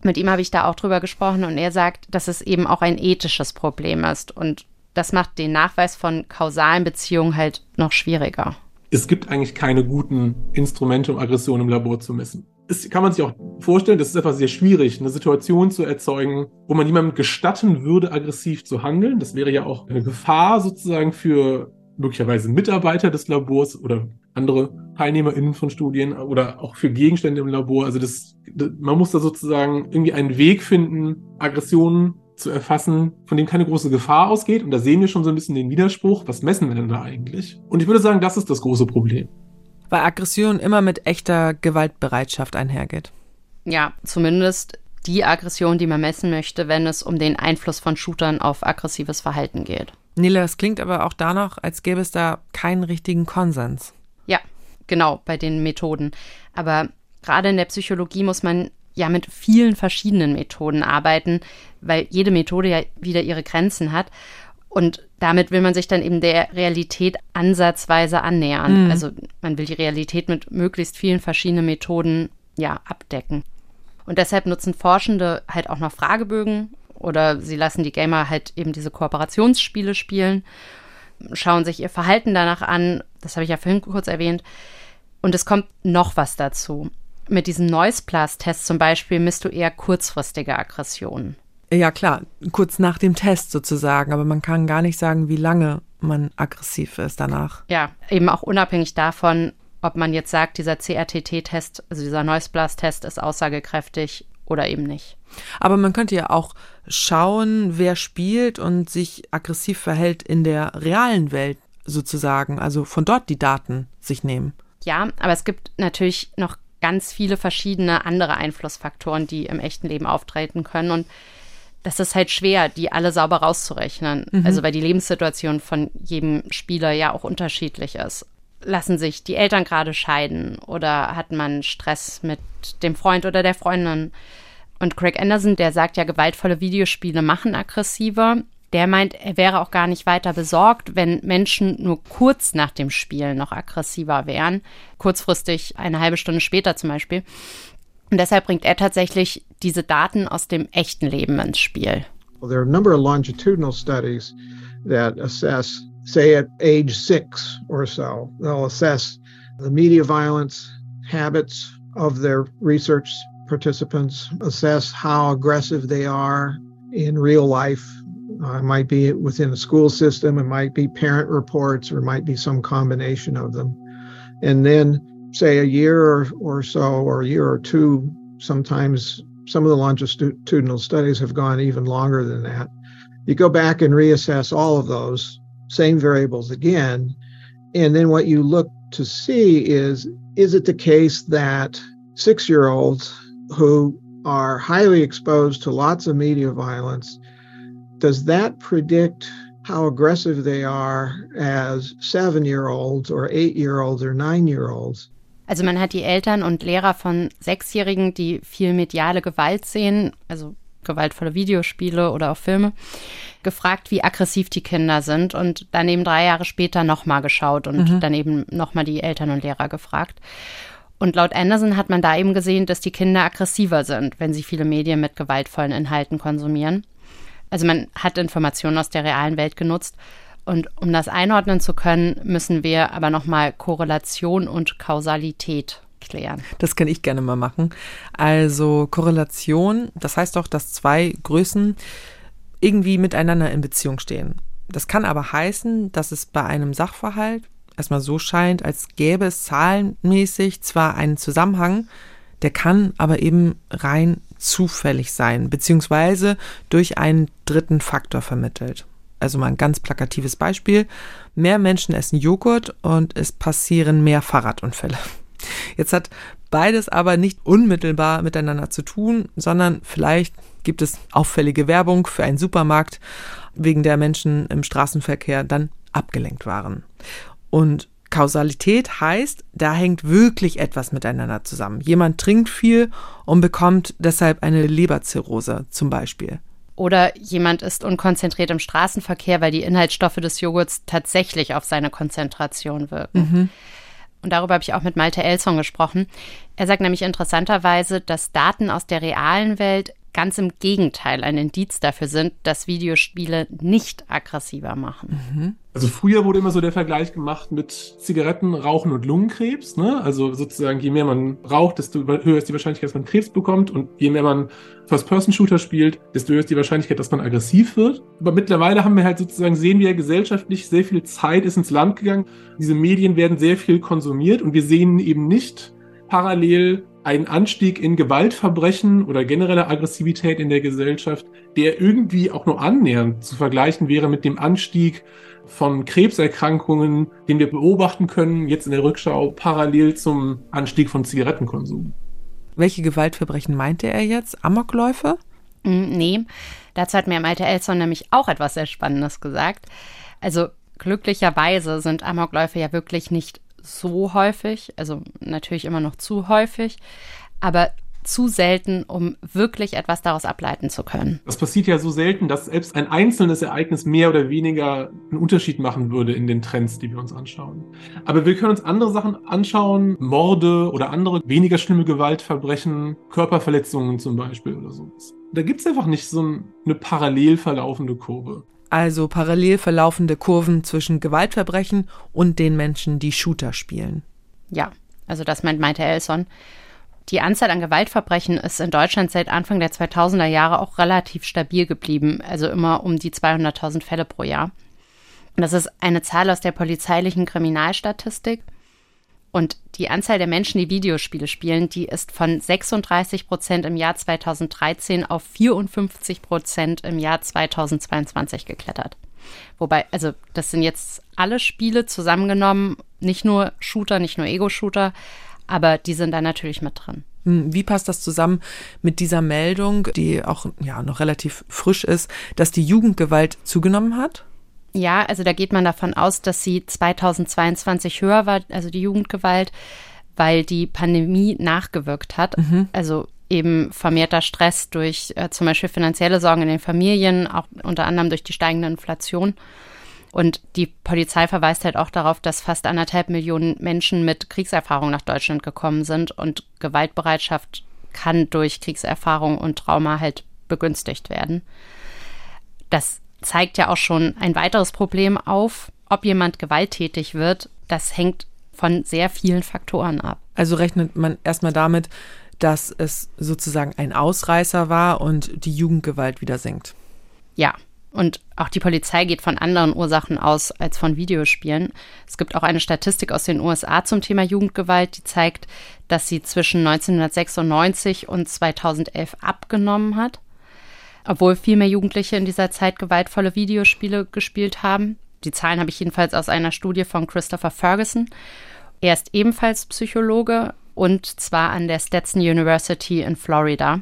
Mit ihm habe ich da auch drüber gesprochen und er sagt, dass es eben auch ein ethisches Problem ist. Und das macht den Nachweis von kausalen Beziehungen halt noch schwieriger es gibt eigentlich keine guten Instrumente, um Aggression im Labor zu messen. Das kann man sich auch vorstellen, das ist etwas sehr schwierig, eine Situation zu erzeugen, wo man jemandem gestatten würde, aggressiv zu handeln. Das wäre ja auch eine Gefahr sozusagen für möglicherweise Mitarbeiter des Labors oder andere TeilnehmerInnen von Studien oder auch für Gegenstände im Labor. Also das, das man muss da sozusagen irgendwie einen Weg finden, Aggressionen zu erfassen, von dem keine große Gefahr ausgeht. Und da sehen wir schon so ein bisschen den Widerspruch. Was messen wir denn da eigentlich? Und ich würde sagen, das ist das große Problem. Weil Aggression immer mit echter Gewaltbereitschaft einhergeht. Ja, zumindest die Aggression, die man messen möchte, wenn es um den Einfluss von Shootern auf aggressives Verhalten geht. Nila, es klingt aber auch danach, als gäbe es da keinen richtigen Konsens. Ja, genau, bei den Methoden. Aber gerade in der Psychologie muss man ja mit vielen verschiedenen Methoden arbeiten, weil jede Methode ja wieder ihre Grenzen hat. Und damit will man sich dann eben der Realität ansatzweise annähern. Mhm. Also man will die Realität mit möglichst vielen verschiedenen Methoden ja abdecken. Und deshalb nutzen Forschende halt auch noch Fragebögen oder sie lassen die Gamer halt eben diese Kooperationsspiele spielen, schauen sich ihr Verhalten danach an. Das habe ich ja vorhin kurz erwähnt. Und es kommt noch was dazu. Mit diesem Noise Plus Test zum Beispiel misst du eher kurzfristige Aggressionen. Ja, klar, kurz nach dem Test sozusagen, aber man kann gar nicht sagen, wie lange man aggressiv ist danach. Ja, eben auch unabhängig davon, ob man jetzt sagt, dieser CRTT-Test, also dieser Noise Blast-Test ist aussagekräftig oder eben nicht. Aber man könnte ja auch schauen, wer spielt und sich aggressiv verhält in der realen Welt sozusagen, also von dort die Daten sich nehmen. Ja, aber es gibt natürlich noch ganz viele verschiedene andere Einflussfaktoren, die im echten Leben auftreten können und das ist halt schwer, die alle sauber rauszurechnen. Mhm. Also weil die Lebenssituation von jedem Spieler ja auch unterschiedlich ist. Lassen sich die Eltern gerade scheiden oder hat man Stress mit dem Freund oder der Freundin? Und Craig Anderson, der sagt ja, gewaltvolle Videospiele machen aggressiver. Der meint, er wäre auch gar nicht weiter besorgt, wenn Menschen nur kurz nach dem Spiel noch aggressiver wären. Kurzfristig, eine halbe Stunde später zum Beispiel. Und deshalb bringt er tatsächlich diese Daten aus dem echten Leben ins Spiel. Well, there are a number of longitudinal studies that assess, say at age six or so, they'll assess the media violence habits of their research participants, assess how aggressive they are in real life. Uh, it might be within a school system, it might be parent reports, or it might be some combination of them. And then say a year or, or so, or a year or two, sometimes some of the longitudinal studies have gone even longer than that. You go back and reassess all of those same variables again. And then what you look to see is is it the case that six year olds who are highly exposed to lots of media violence, does that predict how aggressive they are as seven year olds or eight year olds or nine year olds? Also man hat die Eltern und Lehrer von Sechsjährigen, die viel mediale Gewalt sehen, also gewaltvolle Videospiele oder auch Filme, gefragt, wie aggressiv die Kinder sind und dann eben drei Jahre später nochmal geschaut und mhm. dann eben nochmal die Eltern und Lehrer gefragt. Und laut Anderson hat man da eben gesehen, dass die Kinder aggressiver sind, wenn sie viele Medien mit gewaltvollen Inhalten konsumieren. Also man hat Informationen aus der realen Welt genutzt und um das einordnen zu können, müssen wir aber nochmal Korrelation und Kausalität klären. Das kann ich gerne mal machen. Also Korrelation, das heißt doch, dass zwei Größen irgendwie miteinander in Beziehung stehen. Das kann aber heißen, dass es bei einem Sachverhalt erstmal so scheint, als gäbe es zahlenmäßig zwar einen Zusammenhang, der kann aber eben rein zufällig sein, beziehungsweise durch einen dritten Faktor vermittelt also mal ein ganz plakatives Beispiel. Mehr Menschen essen Joghurt und es passieren mehr Fahrradunfälle. Jetzt hat beides aber nicht unmittelbar miteinander zu tun, sondern vielleicht gibt es auffällige Werbung für einen Supermarkt, wegen der Menschen im Straßenverkehr dann abgelenkt waren. Und Kausalität heißt, da hängt wirklich etwas miteinander zusammen. Jemand trinkt viel und bekommt deshalb eine Leberzirrhose zum Beispiel. Oder jemand ist unkonzentriert im Straßenverkehr, weil die Inhaltsstoffe des Joghurts tatsächlich auf seine Konzentration wirken. Mhm. Und darüber habe ich auch mit Malte Elson gesprochen. Er sagt nämlich interessanterweise, dass Daten aus der realen Welt ganz im Gegenteil ein Indiz dafür sind, dass Videospiele nicht aggressiver machen. Mhm. Also früher wurde immer so der Vergleich gemacht mit Zigaretten, Rauchen und Lungenkrebs. Ne? Also sozusagen, je mehr man raucht, desto höher ist die Wahrscheinlichkeit, dass man Krebs bekommt. Und je mehr man First-Person-Shooter spielt, desto höher ist die Wahrscheinlichkeit, dass man aggressiv wird. Aber mittlerweile haben wir halt sozusagen, sehen wir gesellschaftlich, sehr viel Zeit ist ins Land gegangen. Diese Medien werden sehr viel konsumiert und wir sehen eben nicht parallel ein Anstieg in Gewaltverbrechen oder generelle Aggressivität in der Gesellschaft, der irgendwie auch nur annähernd zu vergleichen wäre mit dem Anstieg von Krebserkrankungen, den wir beobachten können, jetzt in der Rückschau parallel zum Anstieg von Zigarettenkonsum. Welche Gewaltverbrechen meinte er jetzt? Amokläufe? Mm, nee, dazu hat mir Malte Elson nämlich auch etwas sehr Spannendes gesagt. Also glücklicherweise sind Amokläufe ja wirklich nicht so häufig, also natürlich immer noch zu häufig, aber zu selten, um wirklich etwas daraus ableiten zu können. Das passiert ja so selten, dass selbst ein einzelnes Ereignis mehr oder weniger einen Unterschied machen würde in den Trends, die wir uns anschauen. Aber wir können uns andere Sachen anschauen, Morde oder andere weniger schlimme Gewaltverbrechen, Körperverletzungen zum Beispiel oder sowas. Da gibt es einfach nicht so eine parallel verlaufende Kurve. Also parallel verlaufende Kurven zwischen Gewaltverbrechen und den Menschen, die Shooter spielen. Ja, also das meint meinte Elson. Die Anzahl an Gewaltverbrechen ist in Deutschland seit Anfang der 2000er Jahre auch relativ stabil geblieben, also immer um die 200.000 Fälle pro Jahr. Das ist eine Zahl aus der polizeilichen Kriminalstatistik. Und die Anzahl der Menschen, die Videospiele spielen, die ist von 36 Prozent im Jahr 2013 auf 54 Prozent im Jahr 2022 geklettert. Wobei, also das sind jetzt alle Spiele zusammengenommen, nicht nur Shooter, nicht nur Ego-Shooter, aber die sind da natürlich mit drin. Hm, wie passt das zusammen mit dieser Meldung, die auch ja noch relativ frisch ist, dass die Jugendgewalt zugenommen hat? Ja, also da geht man davon aus, dass sie 2022 höher war, also die Jugendgewalt, weil die Pandemie nachgewirkt hat. Mhm. Also eben vermehrter Stress durch äh, zum Beispiel finanzielle Sorgen in den Familien, auch unter anderem durch die steigende Inflation. Und die Polizei verweist halt auch darauf, dass fast anderthalb Millionen Menschen mit Kriegserfahrung nach Deutschland gekommen sind und Gewaltbereitschaft kann durch Kriegserfahrung und Trauma halt begünstigt werden. Das zeigt ja auch schon ein weiteres Problem auf, ob jemand gewalttätig wird. Das hängt von sehr vielen Faktoren ab. Also rechnet man erstmal damit, dass es sozusagen ein Ausreißer war und die Jugendgewalt wieder sinkt. Ja, und auch die Polizei geht von anderen Ursachen aus als von Videospielen. Es gibt auch eine Statistik aus den USA zum Thema Jugendgewalt, die zeigt, dass sie zwischen 1996 und 2011 abgenommen hat, obwohl viel mehr Jugendliche in dieser Zeit gewaltvolle Videospiele gespielt haben. Die Zahlen habe ich jedenfalls aus einer Studie von Christopher Ferguson. Er ist ebenfalls Psychologe und zwar an der Stetson University in Florida.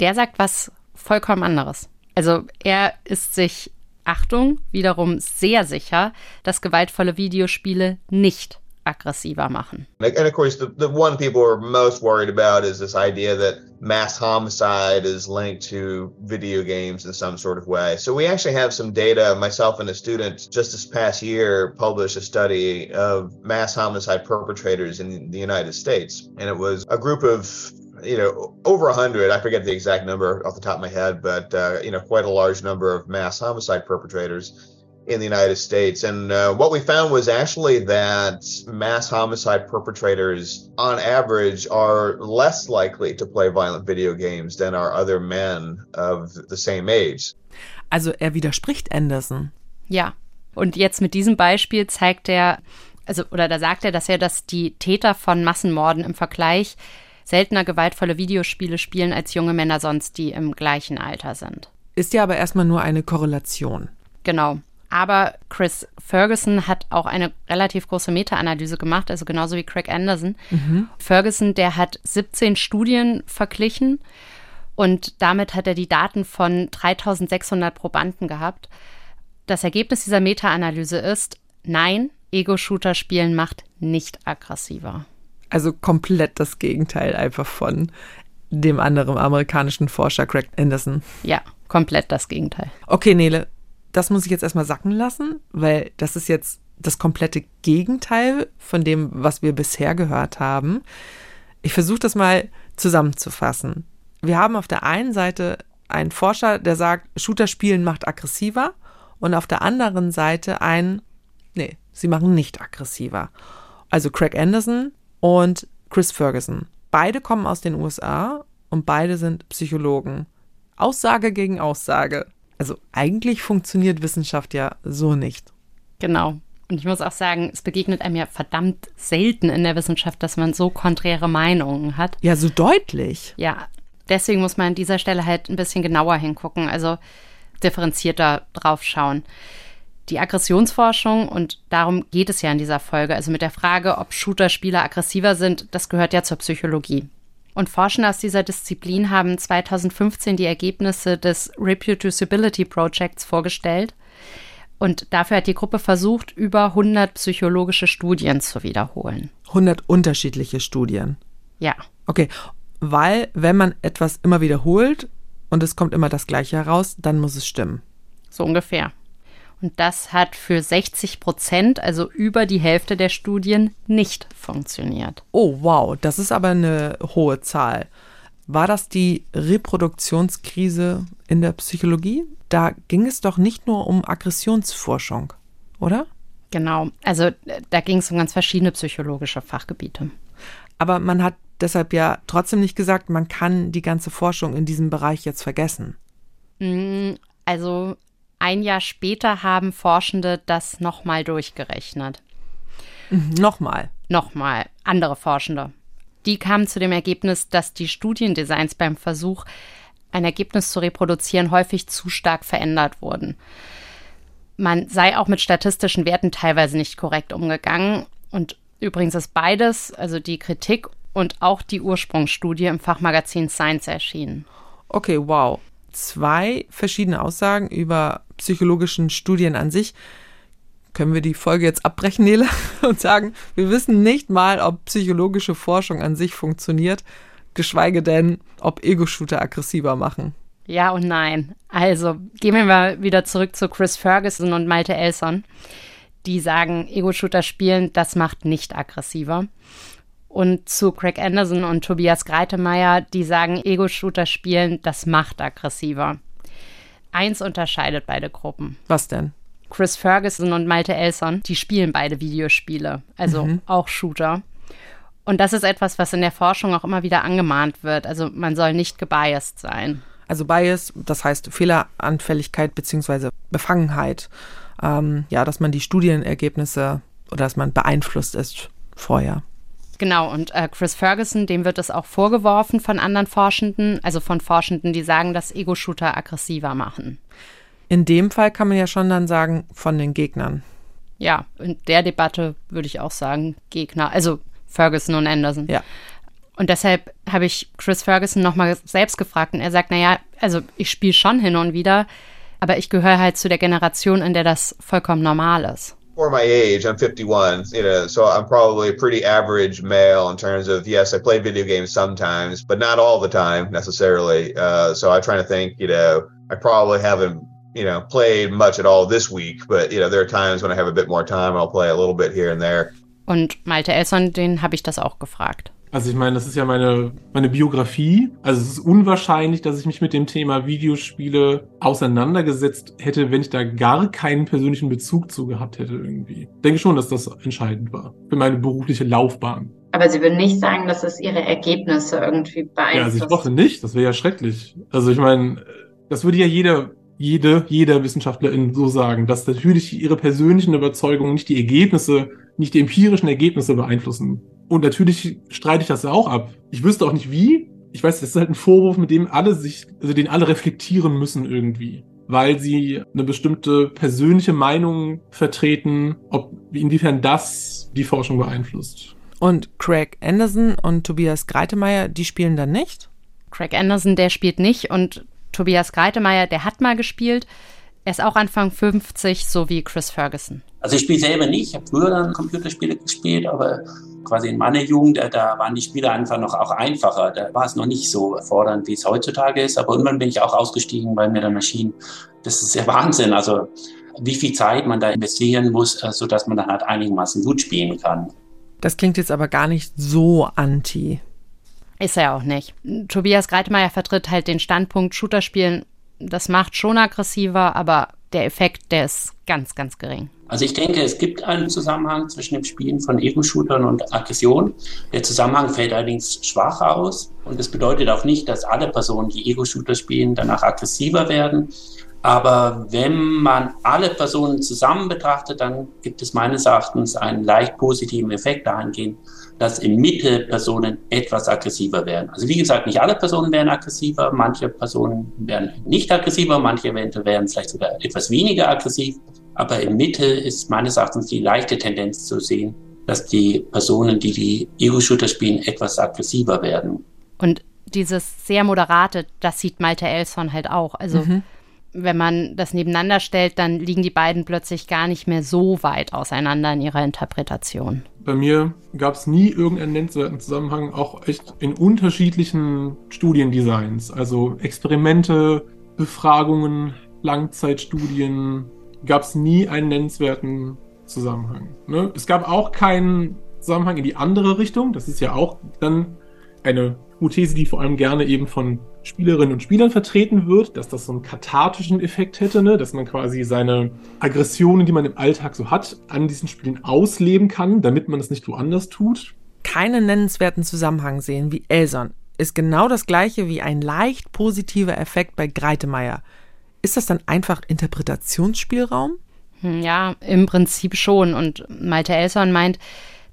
Der sagt was vollkommen anderes. Also er ist sich, Achtung, wiederum sehr sicher, dass gewaltvolle Videospiele nicht aggressiver machen. And of course, the, the one people are most worried about is this idea that mass homicide is linked to video games in some sort of way. So we actually have some data. Myself and a student just this past year published a study of mass homicide perpetrators in the United States, and it was a group of you know, over 100, I forget the exact number off the top of my head, but, uh, you know, quite a large number of mass homicide perpetrators in the United States. And uh, what we found was actually that mass homicide perpetrators, on average, are less likely to play violent video games than are other men of the same age. Also er widerspricht Anderson. Ja. Und jetzt mit diesem Beispiel zeigt er, also, oder da sagt er, dass er, dass die Täter von Massenmorden im Vergleich seltener gewaltvolle Videospiele spielen als junge Männer sonst, die im gleichen Alter sind. Ist ja aber erstmal nur eine Korrelation. Genau. Aber Chris Ferguson hat auch eine relativ große Meta-Analyse gemacht, also genauso wie Craig Anderson. Mhm. Ferguson, der hat 17 Studien verglichen und damit hat er die Daten von 3600 Probanden gehabt. Das Ergebnis dieser Meta-Analyse ist, nein, Ego-Shooter-Spielen macht nicht aggressiver. Also komplett das Gegenteil einfach von dem anderen amerikanischen Forscher Craig Anderson. Ja, komplett das Gegenteil. Okay, Nele, das muss ich jetzt erstmal sacken lassen, weil das ist jetzt das komplette Gegenteil von dem, was wir bisher gehört haben. Ich versuche das mal zusammenzufassen. Wir haben auf der einen Seite einen Forscher, der sagt, Shooter-Spielen macht aggressiver und auf der anderen Seite einen, nee, sie machen nicht aggressiver. Also Craig Anderson und Chris Ferguson. Beide kommen aus den USA und beide sind Psychologen. Aussage gegen Aussage. Also eigentlich funktioniert Wissenschaft ja so nicht. Genau. Und ich muss auch sagen, es begegnet einem ja verdammt selten in der Wissenschaft, dass man so konträre Meinungen hat. Ja, so deutlich. Ja, deswegen muss man an dieser Stelle halt ein bisschen genauer hingucken, also differenzierter drauf schauen. Die Aggressionsforschung, und darum geht es ja in dieser Folge, also mit der Frage, ob Shooter-Spieler aggressiver sind, das gehört ja zur Psychologie. Und Forschende aus dieser Disziplin haben 2015 die Ergebnisse des Reproducibility Projects vorgestellt. Und dafür hat die Gruppe versucht, über 100 psychologische Studien zu wiederholen. 100 unterschiedliche Studien. Ja. Okay, weil wenn man etwas immer wiederholt und es kommt immer das Gleiche heraus, dann muss es stimmen. So ungefähr. Und das hat für 60 Prozent, also über die Hälfte der Studien, nicht funktioniert. Oh, wow, das ist aber eine hohe Zahl. War das die Reproduktionskrise in der Psychologie? Da ging es doch nicht nur um Aggressionsforschung, oder? Genau, also da ging es um ganz verschiedene psychologische Fachgebiete. Aber man hat deshalb ja trotzdem nicht gesagt, man kann die ganze Forschung in diesem Bereich jetzt vergessen. Mm, also ein Jahr später haben Forschende das nochmal durchgerechnet. Mhm, nochmal. Nochmal. Andere Forschende. Die kamen zu dem Ergebnis, dass die Studiendesigns beim Versuch, ein Ergebnis zu reproduzieren, häufig zu stark verändert wurden. Man sei auch mit statistischen Werten teilweise nicht korrekt umgegangen. Und übrigens ist beides, also die Kritik und auch die Ursprungsstudie im Fachmagazin Science erschienen. Okay, wow zwei verschiedene Aussagen über psychologischen Studien an sich. Können wir die Folge jetzt abbrechen, Nele, [laughs] und sagen, wir wissen nicht mal, ob psychologische Forschung an sich funktioniert, geschweige denn, ob Ego-Shooter aggressiver machen. Ja und nein. Also gehen wir mal wieder zurück zu Chris Ferguson und Malte Elson. Die sagen, Ego-Shooter spielen, das macht nicht aggressiver. Und zu Craig Anderson und Tobias Greitemeyer, die sagen, Ego-Shooter spielen, das macht aggressiver. Eins unterscheidet beide Gruppen. Was denn? Chris Ferguson und Malte Elson, die spielen beide Videospiele, also mhm. auch Shooter. Und das ist etwas, was in der Forschung auch immer wieder angemahnt wird. Also man soll nicht gebiased sein. Also Bias, das heißt Fehleranfälligkeit bzw. Befangenheit. Ähm, ja, dass man die Studienergebnisse oder dass man beeinflusst ist vorher. Genau, und äh, Chris Ferguson, dem wird es auch vorgeworfen von anderen Forschenden, also von Forschenden, die sagen, dass Ego-Shooter aggressiver machen. In dem Fall kann man ja schon dann sagen, von den Gegnern. Ja, in der Debatte würde ich auch sagen, Gegner, also Ferguson und Anderson. Ja. Und deshalb habe ich Chris Ferguson nochmal selbst gefragt und er sagt, naja, also ich spiele schon hin und wieder, aber ich gehöre halt zu der Generation, in der das vollkommen normal ist. For my age, I'm 51, you know, so I'm probably a pretty average male in terms of, yes, I play video games sometimes, but not all the time necessarily. Uh, so I try to think, you know, I probably haven't, you know, played much at all this week, but, you know, there are times when I have a bit more time, I'll play a little bit here and there. Und Malte Elson, den habe ich das auch gefragt. Also ich meine, das ist ja meine, meine Biografie. Also es ist unwahrscheinlich, dass ich mich mit dem Thema Videospiele auseinandergesetzt hätte, wenn ich da gar keinen persönlichen Bezug zu gehabt hätte irgendwie. Ich denke schon, dass das entscheidend war für meine berufliche Laufbahn. Aber Sie würden nicht sagen, dass es Ihre Ergebnisse irgendwie beeinflusst? Ja, also ich hoffe nicht. Das wäre ja schrecklich. Also ich meine, das würde ja jeder jede, jeder Wissenschaftlerin so sagen, dass natürlich ihre persönlichen Überzeugungen nicht die Ergebnisse, nicht die empirischen Ergebnisse beeinflussen und natürlich streite ich das auch ab. Ich wüsste auch nicht wie. Ich weiß, das ist halt ein Vorwurf, mit dem alle sich, also den alle reflektieren müssen irgendwie. Weil sie eine bestimmte persönliche Meinung vertreten, ob, inwiefern das die Forschung beeinflusst. Und Craig Anderson und Tobias Greitemeyer, die spielen dann nicht? Craig Anderson, der spielt nicht und Tobias Greitemeyer, der hat mal gespielt. Er ist auch Anfang 50, so wie Chris Ferguson. Also ich spiele selber nicht. Ich habe früher dann Computerspiele gespielt, aber quasi in meiner Jugend, da waren die Spiele einfach noch auch einfacher. Da war es noch nicht so fordernd, wie es heutzutage ist. Aber irgendwann bin ich auch ausgestiegen, weil mir dann erschien, das ist ja [laughs] Wahnsinn. Also wie viel Zeit man da investieren muss, äh, sodass man dann halt einigermaßen gut spielen kann. Das klingt jetzt aber gar nicht so anti. Ist er auch nicht. Tobias Greitmeier vertritt halt den Standpunkt, Shooterspielen, das macht schon aggressiver, aber der Effekt, der ist ganz, ganz gering. Also ich denke, es gibt einen Zusammenhang zwischen dem Spielen von Ego-Shootern und Aggression. Der Zusammenhang fällt allerdings schwach aus und das bedeutet auch nicht, dass alle Personen, die Ego-Shooter spielen, danach aggressiver werden. Aber wenn man alle Personen zusammen betrachtet, dann gibt es meines Erachtens einen leicht positiven Effekt dahingehend, dass im Mitte Personen etwas aggressiver werden. Also wie gesagt, nicht alle Personen werden aggressiver, manche Personen werden nicht aggressiver, manche eventuell werden vielleicht sogar etwas weniger aggressiv. Aber in Mitte ist meines Erachtens die leichte Tendenz zu sehen, dass die Personen, die die Ego-Shooter spielen, etwas aggressiver werden. Und dieses sehr moderate, das sieht Malte Elson halt auch. Also mhm. wenn man das nebeneinander stellt, dann liegen die beiden plötzlich gar nicht mehr so weit auseinander in ihrer Interpretation. Bei mir gab es nie irgendeinen nennenswerten Zusammenhang, auch echt in unterschiedlichen Studiendesigns. Also Experimente, Befragungen, Langzeitstudien, gab es nie einen nennenswerten Zusammenhang. Ne? Es gab auch keinen Zusammenhang in die andere Richtung. Das ist ja auch dann eine Hypothese, die vor allem gerne eben von Spielerinnen und Spielern vertreten wird, dass das so einen kathartischen Effekt hätte, ne? dass man quasi seine Aggressionen, die man im Alltag so hat, an diesen Spielen ausleben kann, damit man es nicht woanders tut. Keinen nennenswerten Zusammenhang sehen wie Elson ist genau das gleiche wie ein leicht positiver Effekt bei Greitemeyer. Ist das dann einfach Interpretationsspielraum? Hm, ja, im Prinzip schon. Und Malte Elson meint,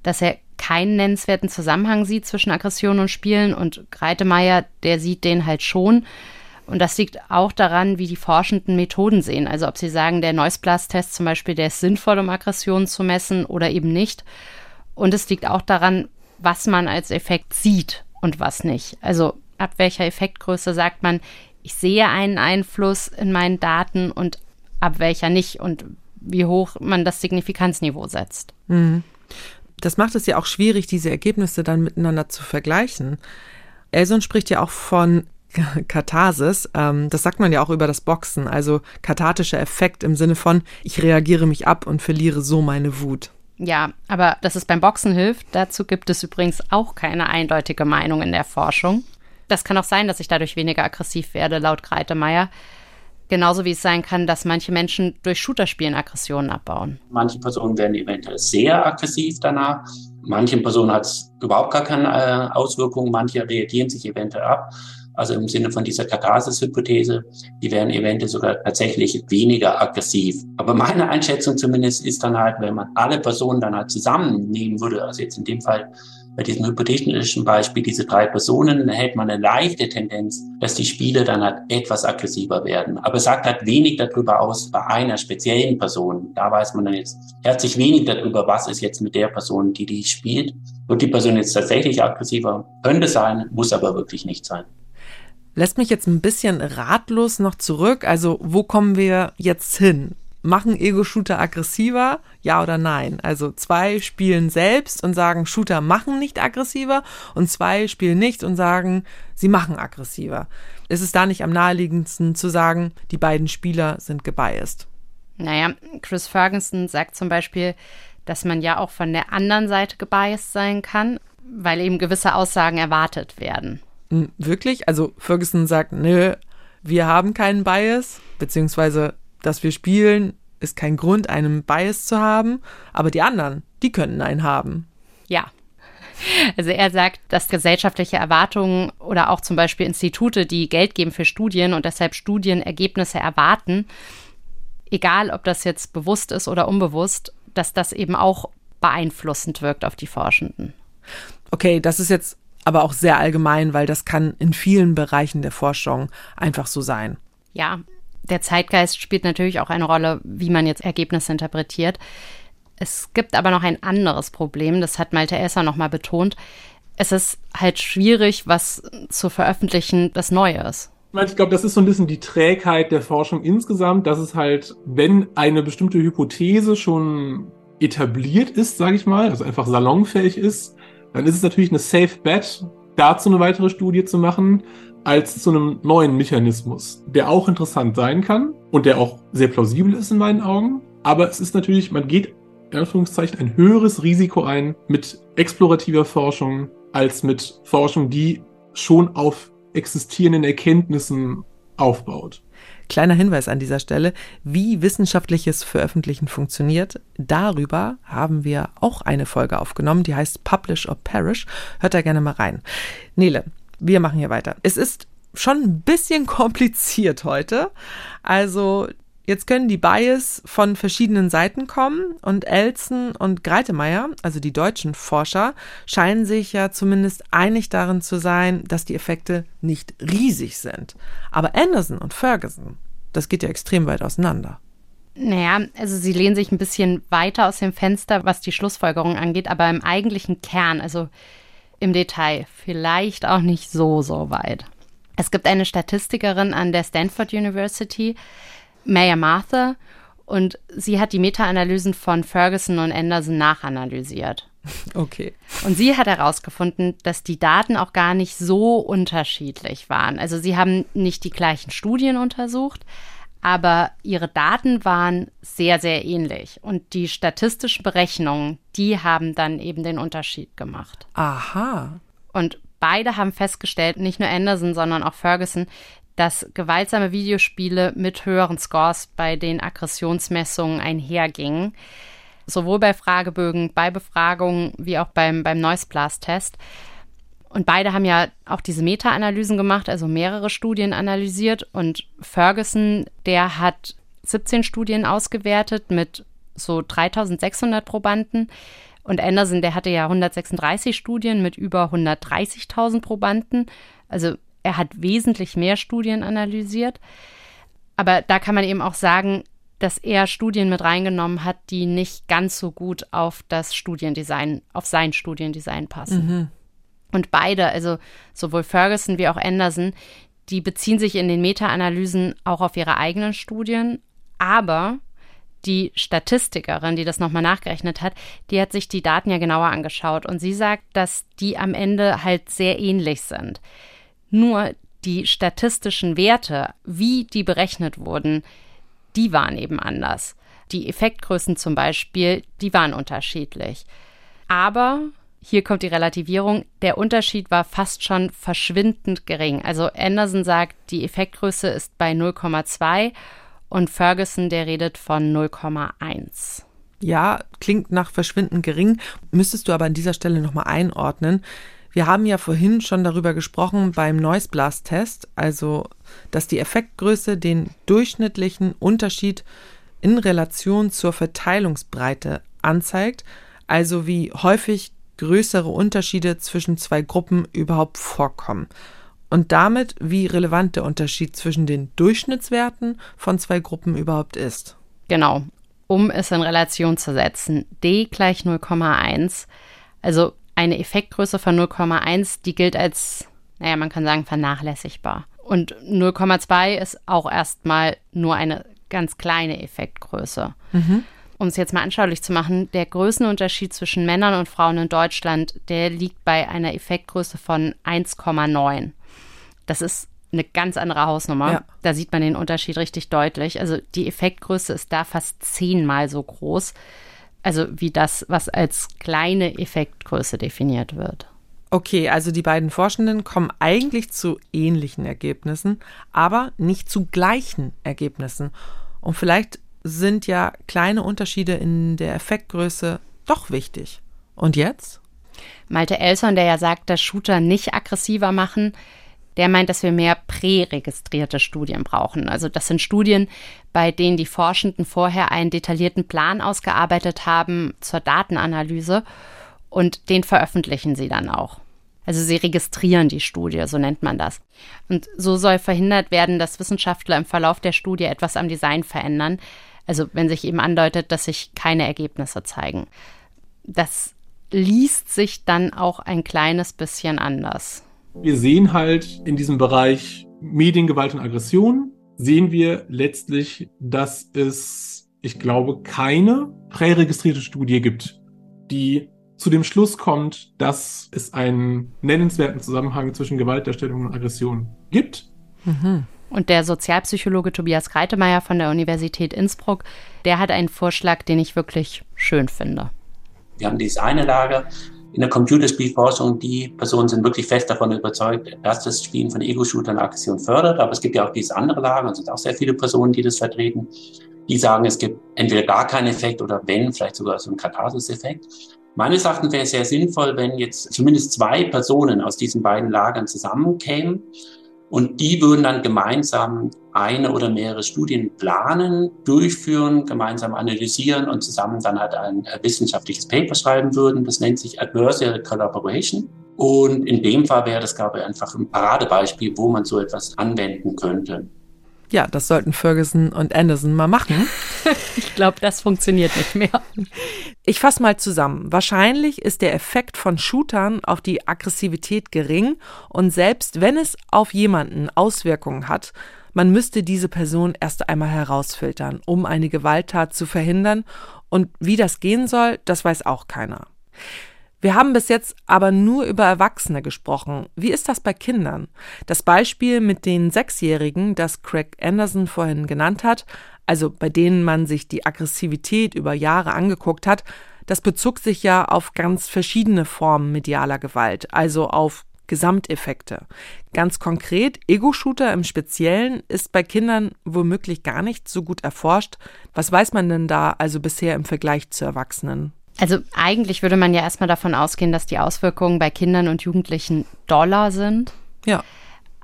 dass er keinen nennenswerten Zusammenhang sieht zwischen Aggression und Spielen und Greitemeyer, der sieht den halt schon. Und das liegt auch daran, wie die Forschenden Methoden sehen. Also ob sie sagen, der Noise-Blast-Test zum Beispiel, der ist sinnvoll, um Aggressionen zu messen oder eben nicht. Und es liegt auch daran, was man als Effekt sieht und was nicht. Also ab welcher Effektgröße sagt man, ich sehe einen Einfluss in meinen Daten und ab welcher nicht und wie hoch man das Signifikanzniveau setzt. Mhm. Das macht es ja auch schwierig, diese Ergebnisse dann miteinander zu vergleichen. Elson spricht ja auch von [laughs] Katharsis. Ähm, das sagt man ja auch über das Boxen, also kathartischer Effekt im Sinne von, ich reagiere mich ab und verliere so meine Wut. Ja, aber dass es beim Boxen hilft, dazu gibt es übrigens auch keine eindeutige Meinung in der Forschung. Das kann auch sein, dass ich dadurch weniger aggressiv werde, laut Greitemeyer. Genauso wie es sein kann, dass manche Menschen durch Shooterspielen Aggressionen abbauen. Manche Personen werden eventuell sehr aggressiv danach. Manchen Personen hat es überhaupt gar keine äh, Auswirkungen. Manche reagieren sich eventuell ab. Also im Sinne von dieser Katharsis-Hypothese, die werden eventuell sogar tatsächlich weniger aggressiv. Aber meine Einschätzung zumindest ist dann halt, wenn man alle Personen dann halt zusammennehmen würde, also jetzt in dem Fall bei diesem hypothetischen Beispiel diese drei Personen, dann hält man eine leichte Tendenz, dass die Spiele dann halt etwas aggressiver werden. Aber es sagt halt wenig darüber aus bei einer speziellen Person. Da weiß man dann jetzt herzlich wenig darüber, was ist jetzt mit der Person, die die spielt. Wird die Person jetzt tatsächlich aggressiver? Könnte sein, muss aber wirklich nicht sein. Lässt mich jetzt ein bisschen ratlos noch zurück. Also, wo kommen wir jetzt hin? Machen Ego-Shooter aggressiver? Ja oder nein? Also zwei spielen selbst und sagen, Shooter machen nicht aggressiver und zwei spielen nicht und sagen, sie machen aggressiver. Ist es da nicht am naheliegendsten zu sagen, die beiden Spieler sind gebiased? Naja, Chris Ferguson sagt zum Beispiel, dass man ja auch von der anderen Seite gebiased sein kann, weil eben gewisse Aussagen erwartet werden. Hm, wirklich? Also Ferguson sagt, nö, wir haben keinen Bias, beziehungsweise, dass wir spielen, ist kein Grund, einen Bias zu haben, aber die anderen, die könnten einen haben. Ja. Also er sagt, dass gesellschaftliche Erwartungen oder auch zum Beispiel Institute, die Geld geben für Studien und deshalb Studienergebnisse erwarten, egal ob das jetzt bewusst ist oder unbewusst, dass das eben auch beeinflussend wirkt auf die Forschenden. Okay, das ist jetzt aber auch sehr allgemein, weil das kann in vielen Bereichen der Forschung einfach so sein. Ja, der Zeitgeist spielt natürlich auch eine Rolle, wie man jetzt Ergebnisse interpretiert. Es gibt aber noch ein anderes Problem, das hat Malte Esser nochmal betont. Es ist halt schwierig, was zu veröffentlichen, das Neue ist. Ich glaube, das ist so ein bisschen die Trägheit der Forschung insgesamt, dass es halt, wenn eine bestimmte Hypothese schon etabliert ist, sage ich mal, also einfach salonfähig ist, dann ist es natürlich eine Safe Bet, dazu eine weitere Studie zu machen, als zu einem neuen Mechanismus, der auch interessant sein kann und der auch sehr plausibel ist in meinen Augen. Aber es ist natürlich, man geht in Anführungszeichen ein höheres Risiko ein mit explorativer Forschung als mit Forschung, die schon auf existierenden Erkenntnissen aufbaut. Kleiner Hinweis an dieser Stelle, wie wissenschaftliches Veröffentlichen funktioniert. Darüber haben wir auch eine Folge aufgenommen, die heißt Publish or Perish. Hört da gerne mal rein. Nele, wir machen hier weiter. Es ist schon ein bisschen [laughs] kompliziert heute. Also Jetzt können die Bias von verschiedenen Seiten kommen und Elson und Greitemeyer, also die deutschen Forscher, scheinen sich ja zumindest einig darin zu sein, dass die Effekte nicht riesig sind. Aber Anderson und Ferguson, das geht ja extrem weit auseinander. Naja, also sie lehnen sich ein bisschen weiter aus dem Fenster, was die Schlussfolgerung angeht, aber im eigentlichen Kern, also im Detail, vielleicht auch nicht so, so weit. Es gibt eine Statistikerin an der Stanford University, Maya Martha, und sie hat die Meta-Analysen von Ferguson und Anderson nachanalysiert. Okay. Und sie hat herausgefunden, dass die Daten auch gar nicht so unterschiedlich waren. Also sie haben nicht die gleichen Studien untersucht, aber ihre Daten waren sehr, sehr ähnlich. Und die statistischen Berechnungen, die haben dann eben den Unterschied gemacht. Aha. Und beide haben festgestellt, nicht nur Anderson, sondern auch Ferguson, dass gewaltsame Videospiele mit höheren Scores bei den Aggressionsmessungen einhergingen. Sowohl bei Fragebögen, bei Befragungen wie auch beim, beim Noise Blast Test. Und beide haben ja auch diese Meta-Analysen gemacht, also mehrere Studien analysiert. Und Ferguson, der hat 17 Studien ausgewertet mit so 3600 Probanden. Und Anderson, der hatte ja 136 Studien mit über 130.000 Probanden. Also er hat wesentlich mehr Studien analysiert. Aber da kann man eben auch sagen, dass er Studien mit reingenommen hat, die nicht ganz so gut auf das Studiendesign, auf sein Studiendesign passen. Mhm. Und beide, also sowohl Ferguson wie auch Anderson, die beziehen sich in den Meta-Analysen auch auf ihre eigenen Studien, aber die Statistikerin, die das nochmal nachgerechnet hat, die hat sich die Daten ja genauer angeschaut und sie sagt, dass die am Ende halt sehr ähnlich sind. Nur die statistischen Werte, wie die berechnet wurden, die waren eben anders. Die Effektgrößen zum Beispiel, die waren unterschiedlich. Aber hier kommt die Relativierung. Der Unterschied war fast schon verschwindend gering. Also Anderson sagt, die Effektgröße ist bei 0,2 und Ferguson, der redet von 0,1. Ja, klingt nach verschwindend gering. Müsstest du aber an dieser Stelle nochmal einordnen. Wir haben ja vorhin schon darüber gesprochen beim Noise Blast Test, also dass die Effektgröße den durchschnittlichen Unterschied in Relation zur Verteilungsbreite anzeigt, also wie häufig größere Unterschiede zwischen zwei Gruppen überhaupt vorkommen. Und damit, wie relevant der Unterschied zwischen den Durchschnittswerten von zwei Gruppen überhaupt ist. Genau. Um es in Relation zu setzen, d gleich 0,1, also eine Effektgröße von 0,1, die gilt als, naja, man kann sagen, vernachlässigbar. Und 0,2 ist auch erstmal nur eine ganz kleine Effektgröße. Mhm. Um es jetzt mal anschaulich zu machen, der Größenunterschied zwischen Männern und Frauen in Deutschland, der liegt bei einer Effektgröße von 1,9. Das ist eine ganz andere Hausnummer. Ja. Da sieht man den Unterschied richtig deutlich. Also die Effektgröße ist da fast zehnmal so groß also wie das, was als kleine Effektgröße definiert wird. Okay, also die beiden Forschenden kommen eigentlich zu ähnlichen Ergebnissen, aber nicht zu gleichen Ergebnissen. Und vielleicht sind ja kleine Unterschiede in der Effektgröße doch wichtig. Und jetzt? Malte Elson, der ja sagt, dass Shooter nicht aggressiver machen, der meint, dass wir mehr präregistrierte Studien brauchen. Also das sind Studien, bei denen die Forschenden vorher einen detaillierten Plan ausgearbeitet haben zur Datenanalyse und den veröffentlichen sie dann auch. Also sie registrieren die Studie, so nennt man das. Und so soll verhindert werden, dass Wissenschaftler im Verlauf der Studie etwas am Design verändern. Also wenn sich eben andeutet, dass sich keine Ergebnisse zeigen. Das liest sich dann auch ein kleines bisschen anders. Wir sehen halt in diesem Bereich Mediengewalt und Aggression, sehen wir letztlich, dass es, ich glaube, keine präregistrierte Studie gibt, die zu dem Schluss kommt, dass es einen nennenswerten Zusammenhang zwischen Gewaltdarstellung und Aggression gibt. Mhm. Und der Sozialpsychologe Tobias Kreitemeyer von der Universität Innsbruck, der hat einen Vorschlag, den ich wirklich schön finde. Wir haben dieses eine Lager, in der Computerspielforschung, die Personen sind wirklich fest davon überzeugt, dass das Spielen von Ego-Shootern Aggression fördert. Aber es gibt ja auch dieses andere Lager, es sind auch sehr viele Personen, die das vertreten, die sagen, es gibt entweder gar keinen Effekt oder wenn, vielleicht sogar so einen Katharsis-Effekt. Meines Erachtens wäre es sehr sinnvoll, wenn jetzt zumindest zwei Personen aus diesen beiden Lagern zusammenkämen und die würden dann gemeinsam eine oder mehrere Studien planen, durchführen, gemeinsam analysieren und zusammen dann halt ein äh, wissenschaftliches Paper schreiben würden. Das nennt sich Adversarial Collaboration. Und in dem Fall wäre das, glaube ich, einfach ein Paradebeispiel, wo man so etwas anwenden könnte. Ja, das sollten Ferguson und Anderson mal machen. [laughs] ich glaube, das funktioniert nicht mehr. Ich fasse mal zusammen. Wahrscheinlich ist der Effekt von Shootern auf die Aggressivität gering und selbst wenn es auf jemanden Auswirkungen hat, man müsste diese Person erst einmal herausfiltern, um eine Gewalttat zu verhindern. Und wie das gehen soll, das weiß auch keiner. Wir haben bis jetzt aber nur über Erwachsene gesprochen. Wie ist das bei Kindern? Das Beispiel mit den Sechsjährigen, das Craig Anderson vorhin genannt hat, also bei denen man sich die Aggressivität über Jahre angeguckt hat, das bezog sich ja auf ganz verschiedene Formen medialer Gewalt, also auf Gesamteffekte. Ganz konkret, Ego-Shooter im Speziellen ist bei Kindern womöglich gar nicht so gut erforscht. Was weiß man denn da also bisher im Vergleich zu Erwachsenen? Also eigentlich würde man ja erstmal davon ausgehen, dass die Auswirkungen bei Kindern und Jugendlichen doller sind. Ja.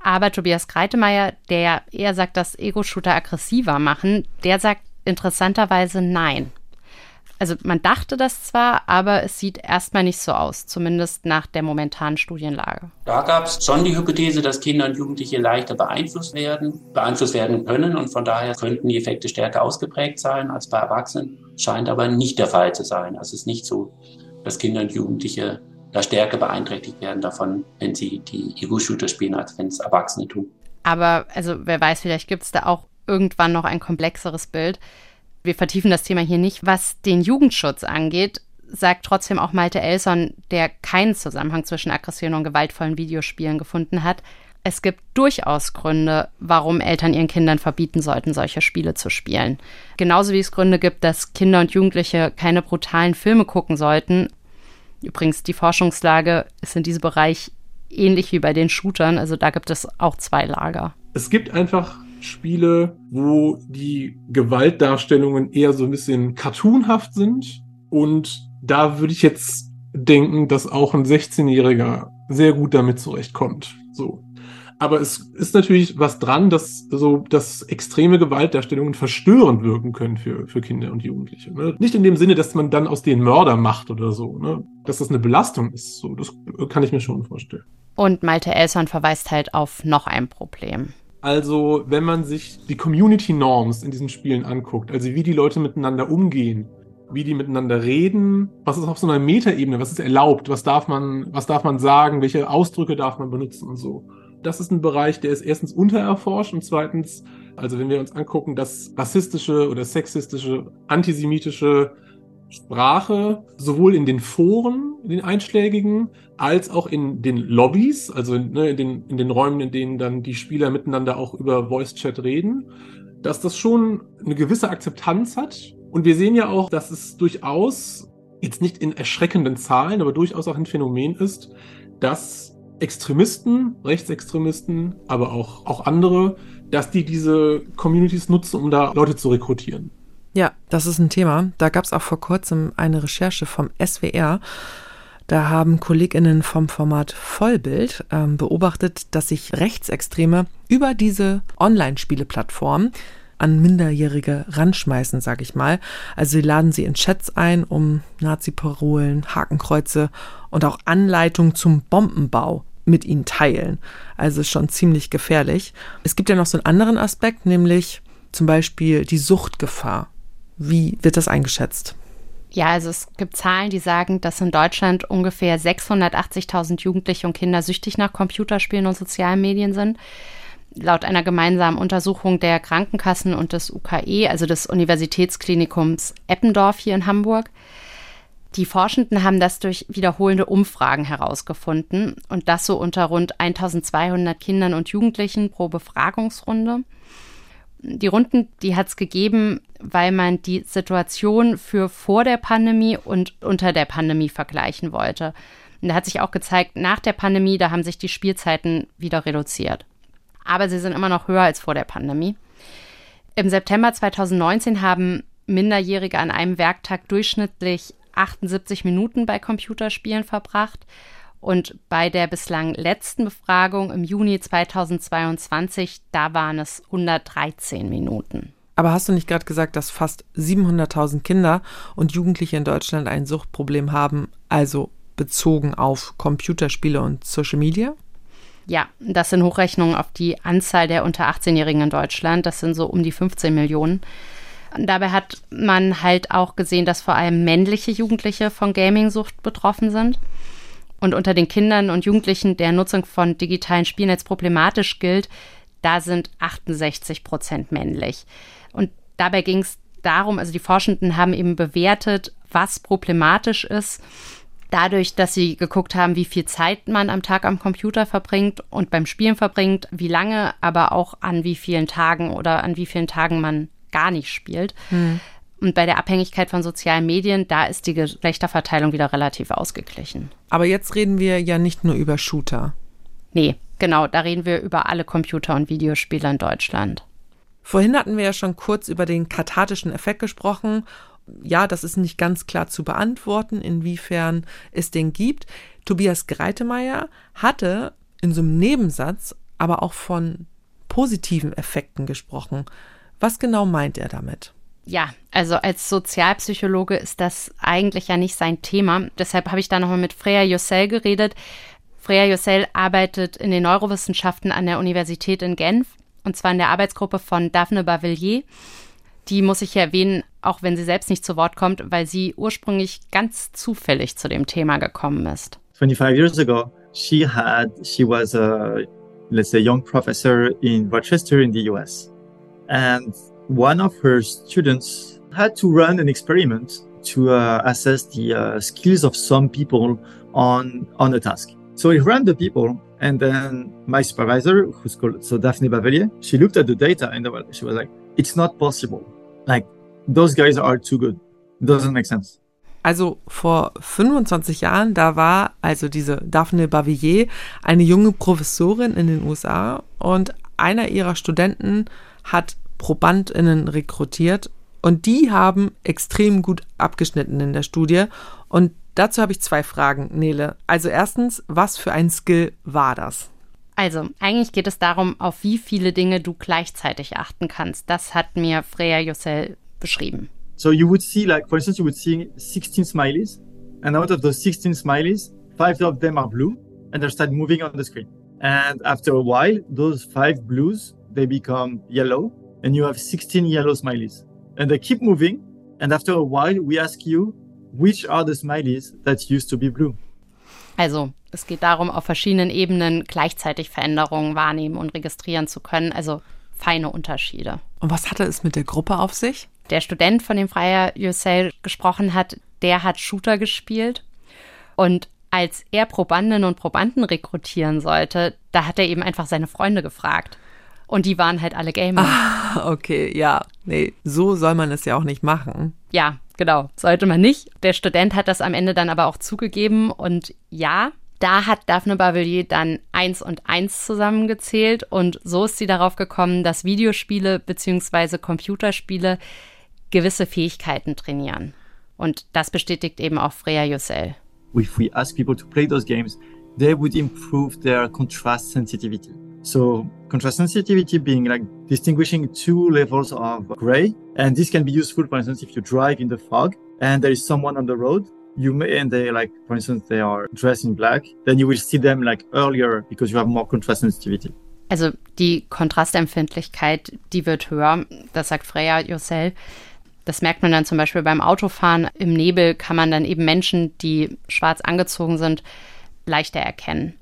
Aber Tobias Greitemeyer, der eher sagt, dass Ego-Shooter aggressiver machen, der sagt interessanterweise nein. Also man dachte das zwar, aber es sieht erstmal nicht so aus, zumindest nach der momentanen Studienlage. Da gab es schon die Hypothese, dass Kinder und Jugendliche leichter beeinflusst werden, beeinflusst werden können und von daher könnten die Effekte stärker ausgeprägt sein als bei Erwachsenen. Scheint aber nicht der Fall zu sein. Also es ist nicht so, dass Kinder und Jugendliche da stärker beeinträchtigt werden davon, wenn sie die Ego-Shooter spielen, als wenn es Erwachsene tun. Aber also wer weiß, vielleicht gibt es da auch irgendwann noch ein komplexeres Bild. Wir vertiefen das Thema hier nicht. Was den Jugendschutz angeht, sagt trotzdem auch Malte Elson, der keinen Zusammenhang zwischen Aggression und gewaltvollen Videospielen gefunden hat. Es gibt durchaus Gründe, warum Eltern ihren Kindern verbieten sollten, solche Spiele zu spielen. Genauso wie es Gründe gibt, dass Kinder und Jugendliche keine brutalen Filme gucken sollten. Übrigens, die Forschungslage ist in diesem Bereich ähnlich wie bei den Shootern, also da gibt es auch zwei Lager. Es gibt einfach Spiele, wo die Gewaltdarstellungen eher so ein bisschen cartoonhaft sind. Und da würde ich jetzt denken, dass auch ein 16-Jähriger sehr gut damit zurechtkommt. So. Aber es ist natürlich was dran, dass so, dass extreme Gewaltdarstellungen verstörend wirken können für, für Kinder und Jugendliche. Ne? Nicht in dem Sinne, dass man dann aus denen Mörder macht oder so, ne? Dass das eine Belastung ist. So, das kann ich mir schon vorstellen. Und Malte Elson verweist halt auf noch ein Problem. Also, wenn man sich die Community Norms in diesen Spielen anguckt, also wie die Leute miteinander umgehen, wie die miteinander reden, was ist auf so einer Metaebene, was ist erlaubt, was darf man, was darf man sagen, welche Ausdrücke darf man benutzen und so. Das ist ein Bereich, der ist erstens untererforscht und zweitens, also wenn wir uns angucken, dass rassistische oder sexistische, antisemitische Sprache sowohl in den Foren, in den einschlägigen, als auch in den Lobbys, also ne, in, den, in den Räumen, in denen dann die Spieler miteinander auch über Voice-Chat reden, dass das schon eine gewisse Akzeptanz hat. Und wir sehen ja auch, dass es durchaus, jetzt nicht in erschreckenden Zahlen, aber durchaus auch ein Phänomen ist, dass Extremisten, Rechtsextremisten, aber auch, auch andere, dass die diese Communities nutzen, um da Leute zu rekrutieren. Das ist ein Thema. Da gab es auch vor kurzem eine Recherche vom SWR. Da haben KollegInnen vom Format Vollbild ähm, beobachtet, dass sich Rechtsextreme über diese Online-Spieleplattform an Minderjährige ranschmeißen, sag ich mal. Also sie laden sie in Chats ein, um Nazi-Parolen, Hakenkreuze und auch Anleitungen zum Bombenbau mit ihnen teilen. Also schon ziemlich gefährlich. Es gibt ja noch so einen anderen Aspekt, nämlich zum Beispiel die Suchtgefahr. Wie wird das eingeschätzt? Ja, also es gibt Zahlen, die sagen, dass in Deutschland ungefähr 680.000 Jugendliche und Kinder süchtig nach Computerspielen und sozialen Medien sind. Laut einer gemeinsamen Untersuchung der Krankenkassen und des UKE, also des Universitätsklinikums Eppendorf hier in Hamburg. Die Forschenden haben das durch wiederholende Umfragen herausgefunden und das so unter rund 1200 Kindern und Jugendlichen pro Befragungsrunde die Runden, die hat es gegeben, weil man die Situation für vor der Pandemie und unter der Pandemie vergleichen wollte. Und da hat sich auch gezeigt, nach der Pandemie, da haben sich die Spielzeiten wieder reduziert. Aber sie sind immer noch höher als vor der Pandemie. Im September 2019 haben Minderjährige an einem Werktag durchschnittlich 78 Minuten bei Computerspielen verbracht. Und bei der bislang letzten Befragung im Juni 2022, da waren es 113 Minuten. Aber hast du nicht gerade gesagt, dass fast 700.000 Kinder und Jugendliche in Deutschland ein Suchtproblem haben, also bezogen auf Computerspiele und Social Media? Ja, das sind Hochrechnungen auf die Anzahl der unter 18-Jährigen in Deutschland. Das sind so um die 15 Millionen. Dabei hat man halt auch gesehen, dass vor allem männliche Jugendliche von Gaming-Sucht betroffen sind. Und unter den Kindern und Jugendlichen, der Nutzung von digitalen Spielen als problematisch gilt, da sind 68 Prozent männlich. Und dabei ging es darum, also die Forschenden haben eben bewertet, was problematisch ist, dadurch, dass sie geguckt haben, wie viel Zeit man am Tag am Computer verbringt und beim Spielen verbringt, wie lange, aber auch an wie vielen Tagen oder an wie vielen Tagen man gar nicht spielt. Hm. Und bei der Abhängigkeit von sozialen Medien, da ist die Geschlechterverteilung wieder relativ ausgeglichen. Aber jetzt reden wir ja nicht nur über Shooter. Nee, genau, da reden wir über alle Computer- und Videospiele in Deutschland. Vorhin hatten wir ja schon kurz über den kathartischen Effekt gesprochen. Ja, das ist nicht ganz klar zu beantworten, inwiefern es den gibt. Tobias Greitemeyer hatte in so einem Nebensatz aber auch von positiven Effekten gesprochen. Was genau meint er damit? Ja, also als Sozialpsychologe ist das eigentlich ja nicht sein Thema. Deshalb habe ich da nochmal mit Freya Jossel geredet. Freya Jossel arbeitet in den Neurowissenschaften an der Universität in Genf und zwar in der Arbeitsgruppe von Daphne Bavillier. Die muss ich erwähnen, auch wenn sie selbst nicht zu Wort kommt, weil sie ursprünglich ganz zufällig zu dem Thema gekommen ist. 25 years ago, she had she was a let's say young professor in Rochester in the US. And one of her students had to run an experiment to uh, assess the uh, skills of some people on on a task. So he ran the people And then my supervisor, who's called so Daphne Bavelier, she looked at the data and she was like, "It's not possible. Like those guys are too good. Doesn't make sense." Also vor 25 Jahren, da war also diese Daphne Bavillier eine junge Professorin in den USA und einer ihrer Studenten hat ProbandInnen rekrutiert und die haben extrem gut abgeschnitten in der Studie und Dazu habe ich zwei Fragen, Nele. Also erstens, was für ein Skill war das? Also, eigentlich geht es darum, auf wie viele Dinge du gleichzeitig achten kannst. Das hat mir Freya Jossel beschrieben. So you would see, like, for instance, you would see 16 smileys, and out of those 16 smileys, five of them are blue, and they start moving on the screen. And after a while, those five blues, they become yellow, and you have 16 yellow smileys. And they keep moving, and after a while, we ask you, Which are the smileys that used to be blue? Also, es geht darum, auf verschiedenen Ebenen gleichzeitig Veränderungen wahrnehmen und registrieren zu können, also feine Unterschiede. Und was hatte es mit der Gruppe auf sich? Der Student, von dem Freier Yusel gesprochen hat, der hat Shooter gespielt. Und als er Probandinnen und Probanden rekrutieren sollte, da hat er eben einfach seine Freunde gefragt. Und die waren halt alle Gamer. Ah, okay, ja. Nee, so soll man es ja auch nicht machen. Ja, genau, sollte man nicht. Der Student hat das am Ende dann aber auch zugegeben und ja, da hat Daphne Bavillier dann eins und eins zusammengezählt und so ist sie darauf gekommen, dass Videospiele bzw. Computerspiele gewisse Fähigkeiten trainieren. Und das bestätigt eben auch Freya Yussel. If we ask people to play those games, they would improve their contrast sensitivity. So contrast sensitivity being like distinguishing two levels of gray. And this can be useful, for instance, if you drive in the fog and there is someone on the road, you may, and they like, for instance, they are dressed in black, then you will see them like earlier because you have more contrast sensitivity. Also die Kontrastempfindlichkeit, die wird höher, das sagt Freya Yourself. Das merkt man dann zum Beispiel beim Autofahren. Im Nebel kann man dann eben Menschen, die schwarz angezogen sind, leichter erkennen.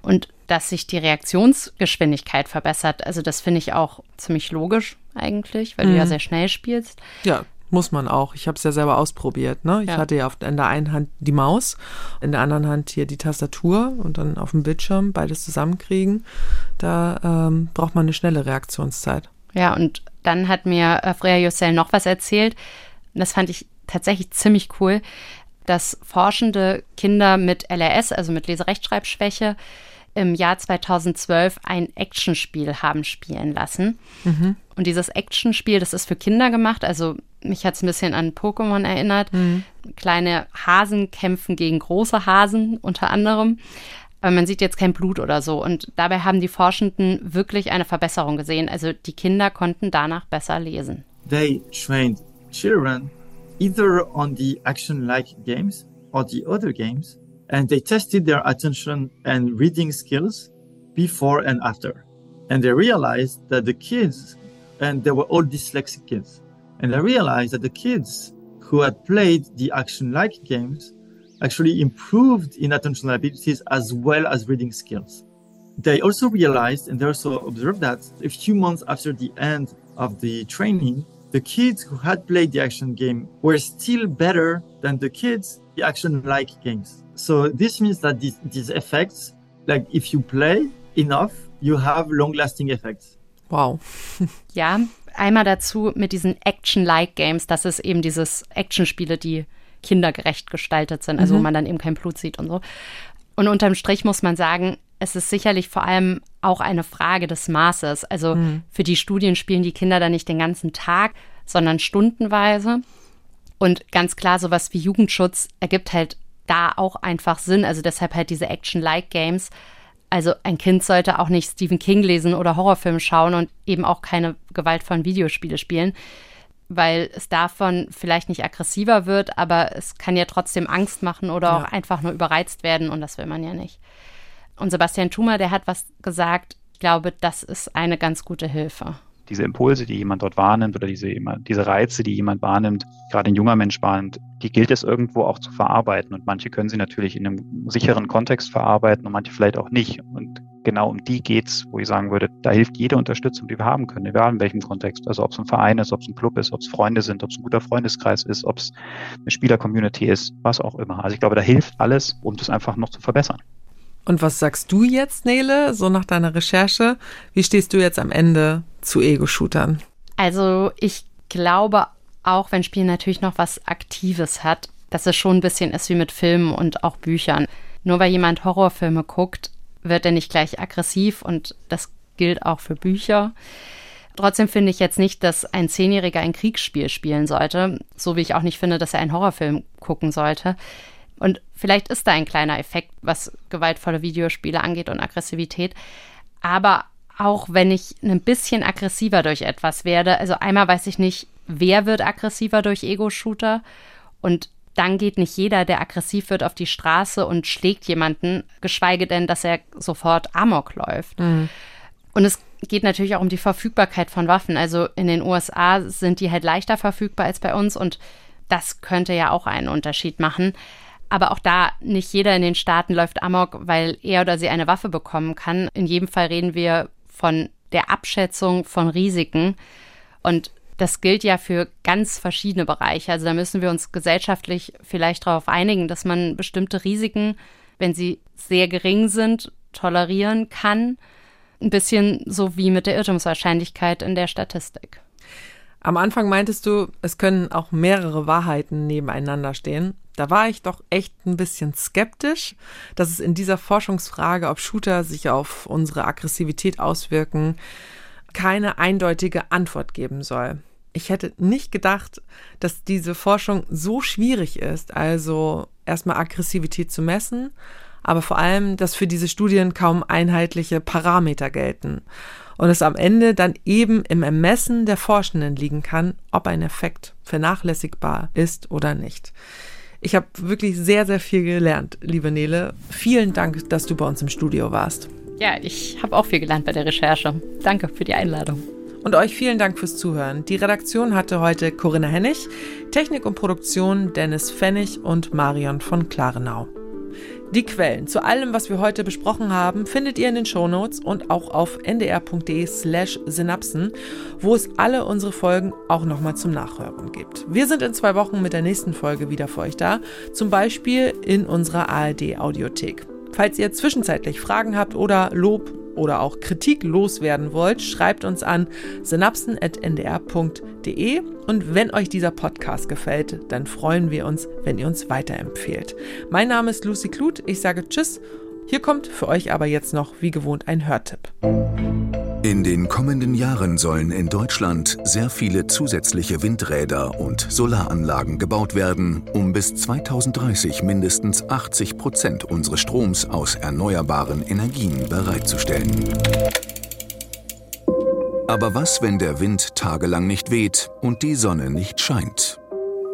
Und dass sich die Reaktionsgeschwindigkeit verbessert. Also das finde ich auch ziemlich logisch eigentlich, weil mhm. du ja mhm. sehr schnell spielst. Ja, muss man auch. Ich habe es ja selber ausprobiert. Ne? Ich ja. hatte ja auf, in der einen Hand die Maus, in der anderen Hand hier die Tastatur und dann auf dem Bildschirm beides zusammenkriegen. Da ähm, braucht man eine schnelle Reaktionszeit. Ja, und dann hat mir äh, Freya Jossel noch was erzählt. Das fand ich tatsächlich ziemlich cool, dass forschende Kinder mit LRS, also mit Leserechtschreibschwäche, im Jahr 2012 ein Actionspiel haben spielen lassen. Mhm. Und dieses Actionspiel, das ist für Kinder gemacht. Also mich hat es ein bisschen an Pokémon erinnert. Mhm. Kleine Hasen kämpfen gegen große Hasen unter anderem. Aber man sieht jetzt kein Blut oder so. Und dabei haben die Forschenden wirklich eine Verbesserung gesehen. Also die Kinder konnten danach besser lesen. They trained children either on the action-like games or the other games and they tested their attention and reading skills before and after. And they realized that the kids, and they were all dyslexic kids, And they realized that the kids who had played the action like games actually improved in attentional abilities as well as reading skills. They also realized and they also observed that a few months after the end of the training, the kids who had played the action game were still better than the kids the action like games. So this means that these, these effects, like if you play enough, you have long lasting effects. Wow. [laughs] ja, einmal dazu mit diesen Action-like Games, das ist eben dieses Actionspiele, die kindergerecht gestaltet sind, also mhm. wo man dann eben kein Blut sieht und so. Und unterm Strich muss man sagen, es ist sicherlich vor allem auch eine Frage des Maßes. Also mhm. für die Studien spielen die Kinder da nicht den ganzen Tag, sondern stundenweise. Und ganz klar, sowas wie Jugendschutz ergibt halt da auch einfach Sinn. Also deshalb halt diese Action-like-Games. Also ein Kind sollte auch nicht Stephen King lesen oder Horrorfilme schauen und eben auch keine gewaltvollen Videospiele spielen, weil es davon vielleicht nicht aggressiver wird, aber es kann ja trotzdem Angst machen oder ja. auch einfach nur überreizt werden und das will man ja nicht. Und Sebastian Thumer, der hat was gesagt, ich glaube, das ist eine ganz gute Hilfe diese Impulse, die jemand dort wahrnimmt oder diese, diese Reize, die jemand wahrnimmt, gerade ein junger Mensch wahrnimmt, die gilt es irgendwo auch zu verarbeiten. Und manche können sie natürlich in einem sicheren Kontext verarbeiten und manche vielleicht auch nicht. Und genau um die geht's, wo ich sagen würde, da hilft jede Unterstützung, die wir haben können, egal in welchem Kontext. Also ob es ein Verein ist, ob es ein Club ist, ob es Freunde sind, ob es ein guter Freundeskreis ist, ob es eine Spielercommunity ist, was auch immer. Also ich glaube, da hilft alles, um das einfach noch zu verbessern. Und was sagst du jetzt, Nele, so nach deiner Recherche? Wie stehst du jetzt am Ende zu Ego-Shootern? Also ich glaube, auch wenn Spiel natürlich noch was Aktives hat, dass es schon ein bisschen ist wie mit Filmen und auch Büchern. Nur weil jemand Horrorfilme guckt, wird er nicht gleich aggressiv und das gilt auch für Bücher. Trotzdem finde ich jetzt nicht, dass ein Zehnjähriger ein Kriegsspiel spielen sollte, so wie ich auch nicht finde, dass er einen Horrorfilm gucken sollte. Und vielleicht ist da ein kleiner Effekt, was gewaltvolle Videospiele angeht und Aggressivität. Aber auch wenn ich ein bisschen aggressiver durch etwas werde, also einmal weiß ich nicht, wer wird aggressiver durch Ego-Shooter und dann geht nicht jeder, der aggressiv wird, auf die Straße und schlägt jemanden, geschweige denn, dass er sofort Amok läuft. Mhm. Und es geht natürlich auch um die Verfügbarkeit von Waffen. Also in den USA sind die halt leichter verfügbar als bei uns und das könnte ja auch einen Unterschied machen. Aber auch da, nicht jeder in den Staaten läuft Amok, weil er oder sie eine Waffe bekommen kann. In jedem Fall reden wir von der Abschätzung von Risiken. Und das gilt ja für ganz verschiedene Bereiche. Also da müssen wir uns gesellschaftlich vielleicht darauf einigen, dass man bestimmte Risiken, wenn sie sehr gering sind, tolerieren kann. Ein bisschen so wie mit der Irrtumswahrscheinlichkeit in der Statistik. Am Anfang meintest du, es können auch mehrere Wahrheiten nebeneinander stehen. Da war ich doch echt ein bisschen skeptisch, dass es in dieser Forschungsfrage, ob Shooter sich auf unsere Aggressivität auswirken, keine eindeutige Antwort geben soll. Ich hätte nicht gedacht, dass diese Forschung so schwierig ist, also erstmal Aggressivität zu messen, aber vor allem, dass für diese Studien kaum einheitliche Parameter gelten und es am Ende dann eben im Ermessen der Forschenden liegen kann, ob ein Effekt vernachlässigbar ist oder nicht. Ich habe wirklich sehr, sehr viel gelernt, liebe Nele. Vielen Dank, dass du bei uns im Studio warst. Ja, ich habe auch viel gelernt bei der Recherche. Danke für die Einladung. Und euch vielen Dank fürs Zuhören. Die Redaktion hatte heute Corinna Hennig, Technik und Produktion Dennis Pfennig und Marion von Klarenau. Die Quellen zu allem, was wir heute besprochen haben, findet ihr in den Shownotes und auch auf ndr.de slash synapsen, wo es alle unsere Folgen auch nochmal zum Nachhören gibt. Wir sind in zwei Wochen mit der nächsten Folge wieder für euch da, zum Beispiel in unserer ARD-Audiothek. Falls ihr zwischenzeitlich Fragen habt oder Lob oder auch Kritik loswerden wollt, schreibt uns an synapsen.ndr.de und wenn euch dieser Podcast gefällt, dann freuen wir uns, wenn ihr uns weiterempfehlt. Mein Name ist Lucy Kluth, ich sage Tschüss. Hier kommt für euch aber jetzt noch wie gewohnt ein Hörtipp. In den kommenden Jahren sollen in Deutschland sehr viele zusätzliche Windräder und Solaranlagen gebaut werden, um bis 2030 mindestens 80 Prozent unseres Stroms aus erneuerbaren Energien bereitzustellen. Aber was, wenn der Wind tagelang nicht weht und die Sonne nicht scheint?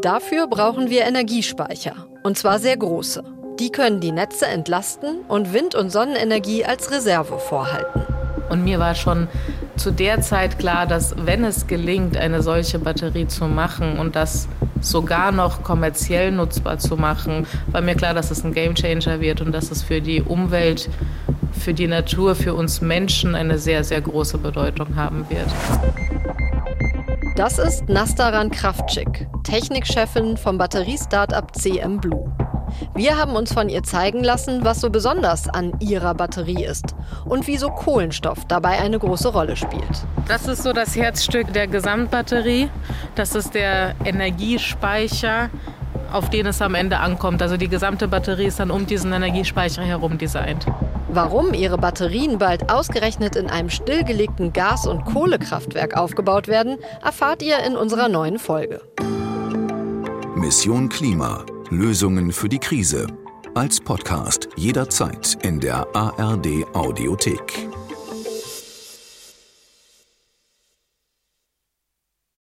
Dafür brauchen wir Energiespeicher, und zwar sehr große. Die können die Netze entlasten und Wind- und Sonnenenergie als Reserve vorhalten. Und mir war schon zu der Zeit klar, dass wenn es gelingt, eine solche Batterie zu machen und das sogar noch kommerziell nutzbar zu machen, war mir klar, dass es ein Gamechanger wird und dass es für die Umwelt, für die Natur, für uns Menschen eine sehr, sehr große Bedeutung haben wird. Das ist Nastaran Kraftschik, Technikchefin vom Batteriestartup CM Blue. Wir haben uns von ihr zeigen lassen, was so besonders an ihrer Batterie ist und wieso Kohlenstoff dabei eine große Rolle spielt. Das ist so das Herzstück der Gesamtbatterie. Das ist der Energiespeicher, auf den es am Ende ankommt. Also die gesamte Batterie ist dann um diesen Energiespeicher herum designt. Warum ihre Batterien bald ausgerechnet in einem stillgelegten Gas- und Kohlekraftwerk aufgebaut werden, erfahrt ihr in unserer neuen Folge. Mission Klima. Lösungen für die Krise. Als Podcast jederzeit in der ARD Audiothek.